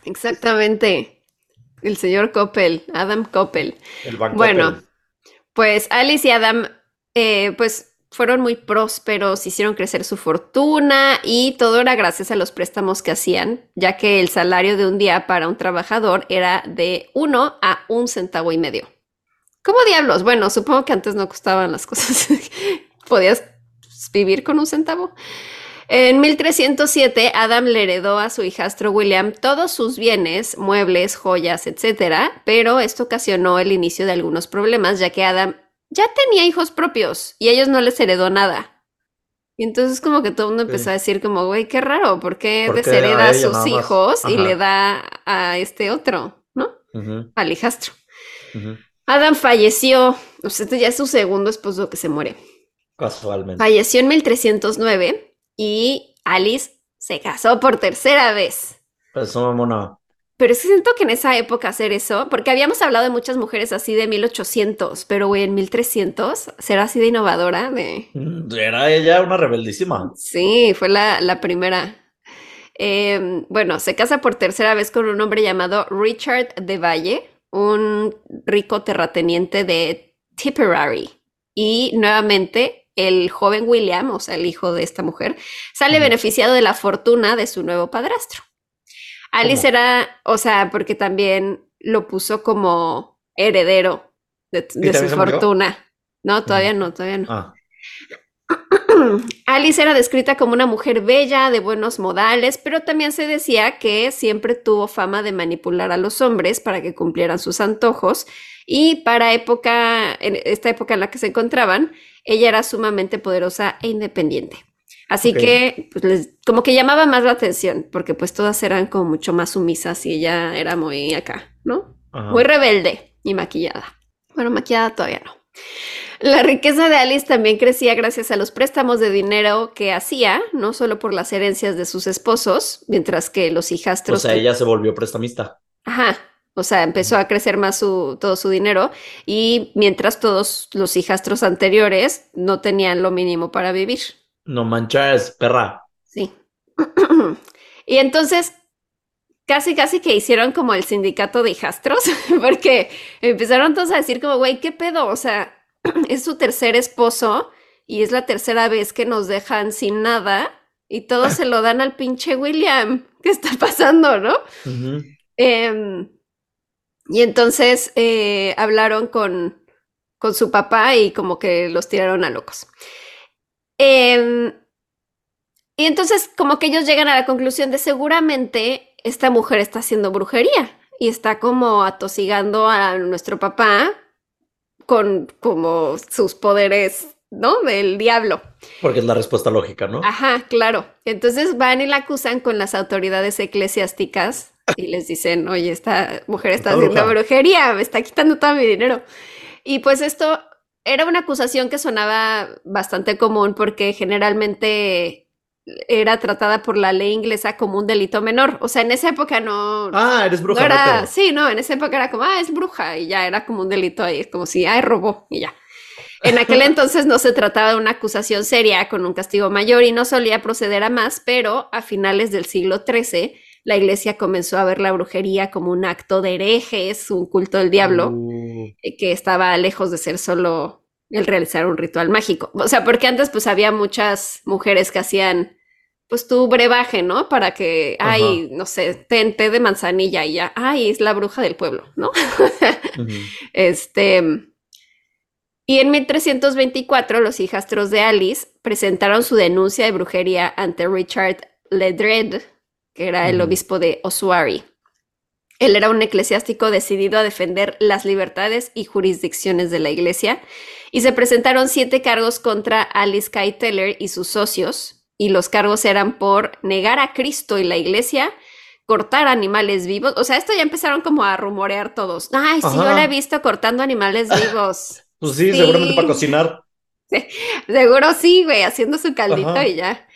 Exactamente. El señor Coppel, Adam Coppel. El banco Bueno, Coppel. pues Alice y Adam, eh, pues fueron muy prósperos, hicieron crecer su fortuna y todo era gracias a los préstamos que hacían, ya que el salario de un día para un trabajador era de uno a un centavo y medio. ¿Cómo diablos? Bueno, supongo que antes no costaban las cosas. Podías vivir con un centavo. En 1307, Adam le heredó a su hijastro William todos sus bienes, muebles, joyas, etcétera, pero esto ocasionó el inicio de algunos problemas, ya que Adam ya tenía hijos propios y a ellos no les heredó nada. Y entonces como que todo el mundo empezó a decir como, güey, qué raro, ¿por qué ¿Por qué deshereda a sus hijos y le da a este otro, ¿no? Al hijastro. Adam falleció, o sea, este ya es su segundo esposo que se muere. Casualmente. Falleció en 1309 y Alice se casó por tercera vez. Eso, mamona. Pero es que siento que en esa época hacer eso, porque habíamos hablado de muchas mujeres así de 1800, pero güey, en 1300 ser así de innovadora, de... Mm, Era ella una rebeldísima. Sí, fue la, la primera. Eh, bueno, se casa por tercera vez con un hombre llamado Richard de Valle, un rico terrateniente de Tipperary. Y nuevamente el joven William, o sea, el hijo de esta mujer, sale beneficiado de la fortuna de su nuevo padrastro. Alice era, o sea, porque también lo puso como heredero de, su fortuna. No, todavía no, todavía no. Ah. Alice era descrita como una mujer bella, de buenos modales, pero también se decía que siempre tuvo fama de manipular a los hombres para que cumplieran sus antojos y para época, en esta época en la que se encontraban, ella era sumamente poderosa e independiente. Así que, pues, como que llamaba más la atención, porque pues todas eran como mucho más sumisas y ella era muy acá, ¿no? Muy rebelde y maquillada. Bueno, maquillada todavía no. La riqueza de Alice también crecía gracias a los préstamos de dinero que hacía, no solo por las herencias de sus esposos, mientras que los hijastros... O sea, ella se volvió prestamista. Ajá, o sea, empezó a crecer más su, todo su dinero y mientras todos los hijastros anteriores no tenían lo mínimo para vivir. No manches, perra. Sí. y entonces, casi, casi que hicieron como el sindicato de hijastros, porque empezaron todos a decir como, güey, ¿qué pedo? O sea, es su tercer esposo y es la tercera vez que nos dejan sin nada y todo se lo dan al pinche William. ¿Qué está pasando, no? Em, y entonces eh, hablaron con, con su papá y como que los tiraron a locos. Em, y entonces como que ellos llegan a la conclusión de seguramente esta mujer está haciendo brujería y está como atosigando a nuestro papá con como sus poderes, ¿no? Del diablo. Porque es la respuesta lógica, ¿no? Ajá, claro. Entonces van y la acusan con las autoridades eclesiásticas y les dicen, oye, esta mujer está haciendo brujería, me está quitando todo mi dinero. Y pues esto era una acusación que sonaba bastante común porque generalmente era tratada por la ley inglesa como un delito menor. O sea, en esa época no. Ah, eres bruja. sí, no, en esa época era como, ah, es bruja y ya era como un delito ahí, como si, ah, robó y ya. En aquel entonces no se trataba de una acusación seria con un castigo mayor y no solía proceder a más, pero a finales del siglo XIII la iglesia comenzó a ver la brujería como un acto de herejes, un culto del diablo, uh. eh, que estaba lejos de ser solo el realizar un ritual mágico. O sea, porque antes pues había muchas mujeres que hacían pues tu brebaje, ¿no? Para que, ay, no sé, tente de manzanilla y ya, ay, es la bruja del pueblo, ¿no? Este. Y en 1324, los hijastros de Alice presentaron su denuncia de brujería ante Richard Ledred, que era el obispo de Osuari. Él era un eclesiástico decidido a defender las libertades y jurisdicciones de la iglesia, y se presentaron siete cargos contra Alice Kay Teller y sus socios, y los cargos eran por negar a Cristo y la iglesia, cortar animales vivos. O sea, esto ya empezaron como a rumorear todos. Ay, sí, yo la he visto cortando animales vivos. pues sí, seguramente para cocinar. seguro sí, güey, haciendo su caldito y ya.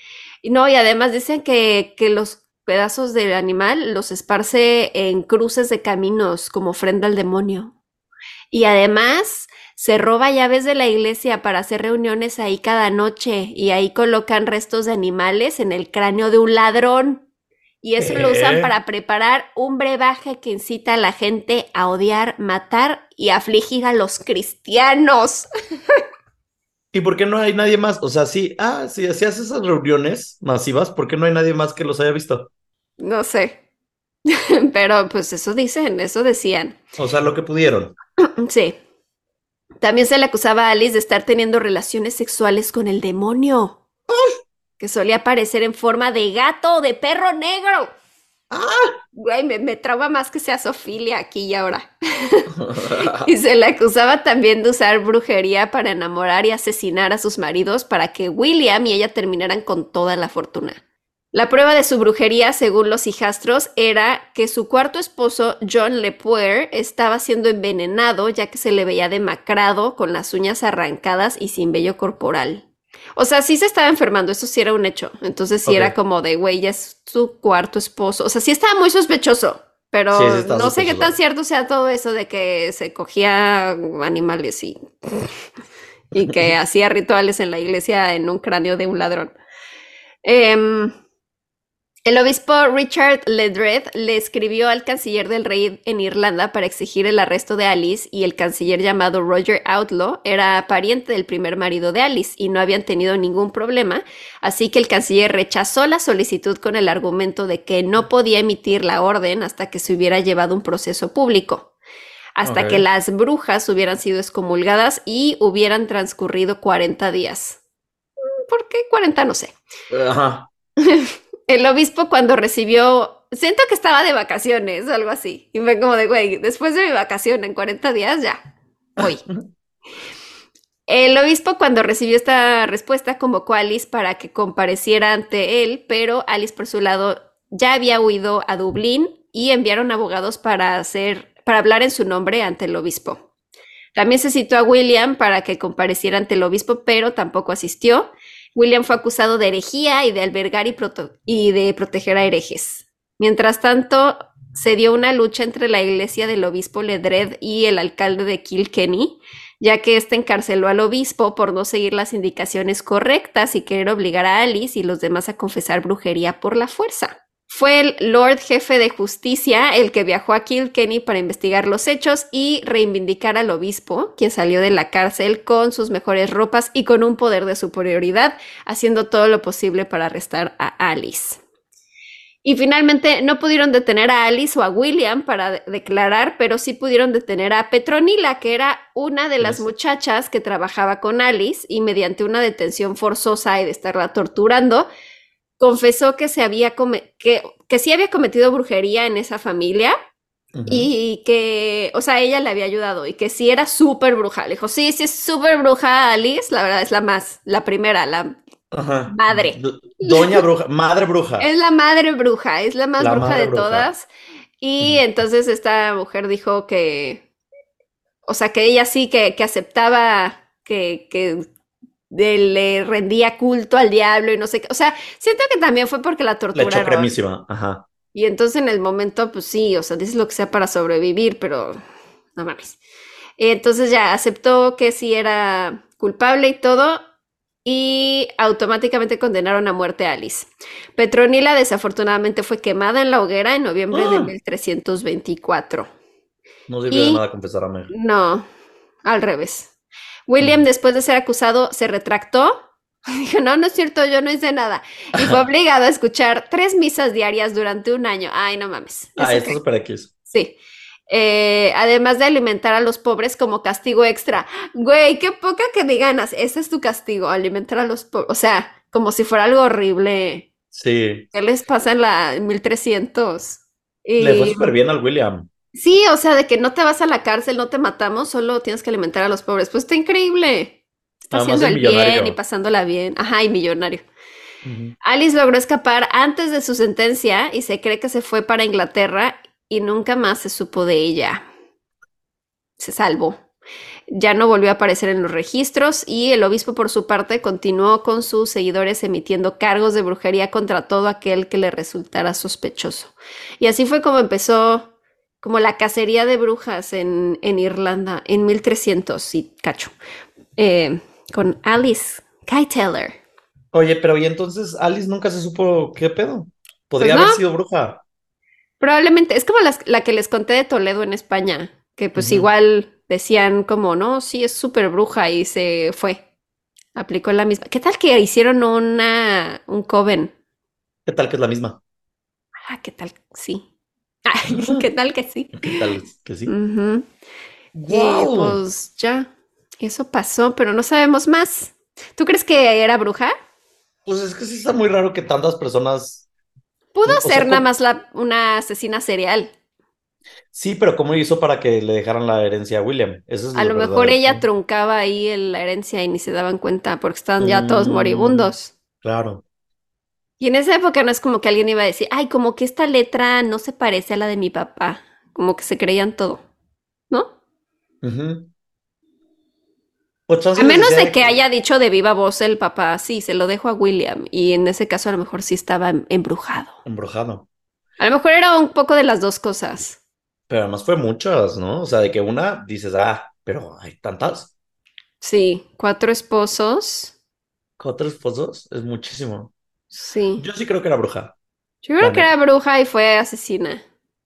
Y no, y además dicen que, que los pedazos del animal los esparce en cruces de caminos como ofrenda al demonio. Y además se roba llaves de la iglesia para hacer reuniones ahí cada noche y ahí colocan restos de animales en el cráneo de un ladrón. Y eso lo usan para preparar un brebaje que incita a la gente a odiar, matar y afligir a los cristianos. ¿Y por qué no hay nadie más? O sea, sí, ah, si hacías esas reuniones masivas, ¿por qué no hay nadie más que los haya visto? No sé. Pero pues eso dicen, eso decían. O sea, lo que pudieron. Sí. También se le acusaba a Alice de estar teniendo relaciones sexuales con el demonio, que solía aparecer en forma de gato o de perro negro. ¡Ah! Güey, me, me trauma más que sea Sofilia aquí y ahora. y se le acusaba también de usar brujería para enamorar y asesinar a sus maridos para que William y ella terminaran con toda la fortuna. La prueba de su brujería, según los hijastros, era que su cuarto esposo, John Lepoer, estaba siendo envenenado ya que se le veía demacrado, con las uñas arrancadas y sin vello corporal. O sea, sí se estaba enfermando, eso sí era un hecho. Entonces sí era como de, güey, ya es su cuarto esposo. O sea, sí estaba muy sospechoso, pero no sé qué tan cierto sea todo eso de que se cogía animales y, y que hacía rituales en la iglesia en un cráneo de un ladrón. Eh, El obispo Richard Ledred le escribió al canciller del rey en Irlanda para exigir el arresto de Alice y el canciller llamado Roger Outlaw era pariente del primer marido de Alice y no habían tenido ningún problema, así que el canciller rechazó la solicitud con el argumento de que no podía emitir la orden hasta que se hubiera llevado un proceso público, hasta que las brujas hubieran sido excomulgadas y hubieran transcurrido 40 días. ¿Por qué 40? No sé. Ajá. el obispo cuando recibió, siento que estaba de vacaciones o algo así. Y fue como de, güey, después de mi vacación en 40 días ya, voy. El obispo cuando recibió esta respuesta convocó a Alice para que compareciera ante él, pero Alice por su lado ya había huido a Dublín y enviaron abogados para hacer, para hablar en su nombre ante el obispo. También se citó a William para que compareciera ante el obispo, pero tampoco asistió. William fue acusado de herejía y de albergar y, de proteger a herejes. Mientras tanto, se dio una lucha entre la iglesia del obispo Ledred y el alcalde de Kilkenny, ya que éste encarceló al obispo por no seguir las indicaciones correctas y querer obligar a Alice y los demás a confesar brujería por la fuerza. Fue el Lord Jefe de Justicia el que viajó a Kilkenny para investigar los hechos y reivindicar al obispo, quien salió de la cárcel con sus mejores ropas y con un poder de superioridad, haciendo todo lo posible para arrestar a Alice. Y finalmente no pudieron detener a Alice o a William para declarar, pero sí pudieron detener a Petronila, que era una de las muchachas que trabajaba con Alice y mediante una detención forzosa y de estarla torturando, confesó que se había que, que sí había cometido brujería en esa familia y que, o sea, ella le había ayudado y que sí era súper bruja. Le dijo, sí, sí es súper bruja Alice, la verdad es la más, la primera, la madre. Doña bruja, madre bruja. Es la madre bruja, es la más bruja de todas. Y entonces esta mujer dijo que, o sea, que ella sí que, que aceptaba que, que de, le rendía culto al diablo y no sé qué. O sea, siento que también fue porque la torturaron. Le echó cremísima, ajá. Y entonces en el momento, pues sí, o sea, dices lo que sea para sobrevivir, pero no mames. Entonces ya aceptó que sí era culpable y todo, y automáticamente condenaron a muerte a Alice. Petronila desafortunadamente fue quemada en la hoguera en noviembre de 1324. ¡Ah! No sirvió de nada confesar a Meg. No, al revés. William, después de ser acusado, se retractó. Dijo, no, no es cierto, yo no hice nada. Y fue obligado a escuchar tres misas diarias durante un año. Ay, no mames. Ah, esto es súper X. Sí. Eh, además de alimentar a los pobres como castigo extra. Güey, qué poca que me ganas. Ese es tu castigo, alimentar a los pobres. O sea, como si fuera algo horrible. Sí. ¿Qué les pasa en la 1300? Y... Le fue súper bien al William. Sí, o sea, de que no te vas a la cárcel, no te matamos, solo tienes que alimentar a los pobres. Pues está increíble. Está haciendo el bien y pasándola bien. Ajá, y millonario. Alice logró escapar antes de su sentencia y se cree que se fue para Inglaterra y nunca más se supo de ella. Se salvó. Ya no volvió a aparecer en los registros y el obispo por su parte continuó con sus seguidores emitiendo cargos de brujería contra todo aquel que le resultara sospechoso. Y así fue como empezó como la cacería de brujas en, en Irlanda en 1300 y cacho, eh, con Alice Taylor. Oye, pero y entonces Alice nunca se supo qué pedo. Podría pues haber sido bruja. Probablemente, es como la, que les conté de Toledo en España, que pues igual decían como, no, sí, es súper bruja y se fue. Aplicó la misma. ¿Qué tal que hicieron una, un coven? ¿Qué tal que es la misma? Ah, ¿qué tal? Sí. ¿Qué tal que sí? ¿Qué tal que sí? pues ya, eso pasó, pero no sabemos más. ¿Tú crees que era bruja? Pues es que sí está muy raro que tantas personas. Pudo ser nada más la, una asesina serial. Sí, pero ¿cómo hizo para que le dejaran la herencia a William? Eso a lo mejor ella truncaba ahí la herencia y ni se daban cuenta porque estaban ya todos mm, moribundos. Claro. Y en esa época no es como que alguien iba a decir, ay, como que esta letra no se parece a la de mi papá. Como que se creían todo, ¿no? Pues a menos de que, haya dicho de viva voz el papá, sí, se lo dejo a William. Y en ese caso a lo mejor sí estaba em, embrujado. Embrujado. A lo mejor era un poco de las dos cosas. Pero además fue muchas, ¿no? O sea, de que una dices, ah, pero hay tantas. Sí, cuatro esposos. Cuatro esposos es muchísimo. Sí. Yo sí creo que era bruja. Yo creo que era bruja y fue asesina.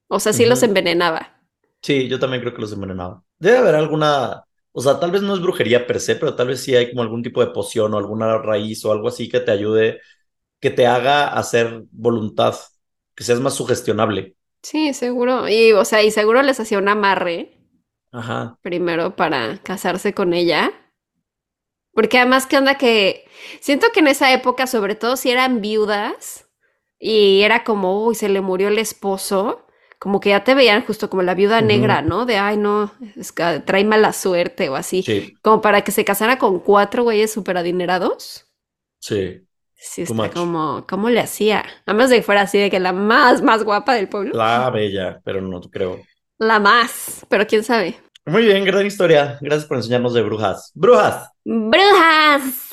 O sea, sí los envenenaba. Sí, yo también creo que los envenenaba. Debe haber alguna, o sea, tal vez no es brujería per se, pero tal vez sí hay como algún tipo de poción o alguna raíz o algo así que te ayude, que te haga hacer voluntad, que seas más sugestionable. Sí, seguro. Y, o sea, y seguro les hacía un amarre Ajá. primero para casarse con ella. Porque además, ¿qué onda que siento que en esa época, sobre todo si eran viudas y era como, uy, se le murió el esposo, como que ya te veían justo como la viuda negra, ¿no? De, ay, no, es que trae mala suerte o así. Sí, Como para que se casara con cuatro güeyes súper adinerados. sí. Sí, está como, ¿cómo le hacía? A menos de que fuera así de que la más, más guapa del pueblo. La bella, pero no creo. La más, pero quién sabe. Muy bien, gran historia. Gracias por enseñarnos de brujas. Brujas, ¡Brujas!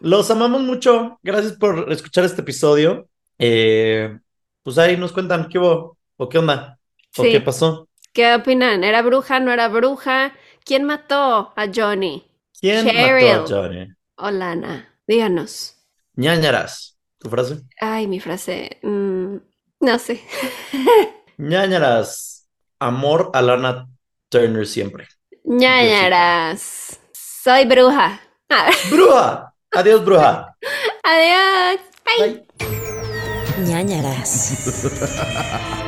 los amamos mucho. Gracias por escuchar este episodio. Eh, pues ahí nos cuentan qué hubo o qué onda o Sí. qué pasó. ¿Qué opinan? ¿Era bruja? ¿No era bruja? ¿Quién mató a Johnny? ¿Quién Cheryl. mató a Johnny? O Lana. Díganos. ñañaras. ¿Tu frase? Ay, mi frase. mm, no sé. ñañaras. Amor a Lana Turner siempre. ñañaras. Soy bruja. Ah, ¡Bruja! Adiós, bruja. adiós. Bye. Bye. ñañaras.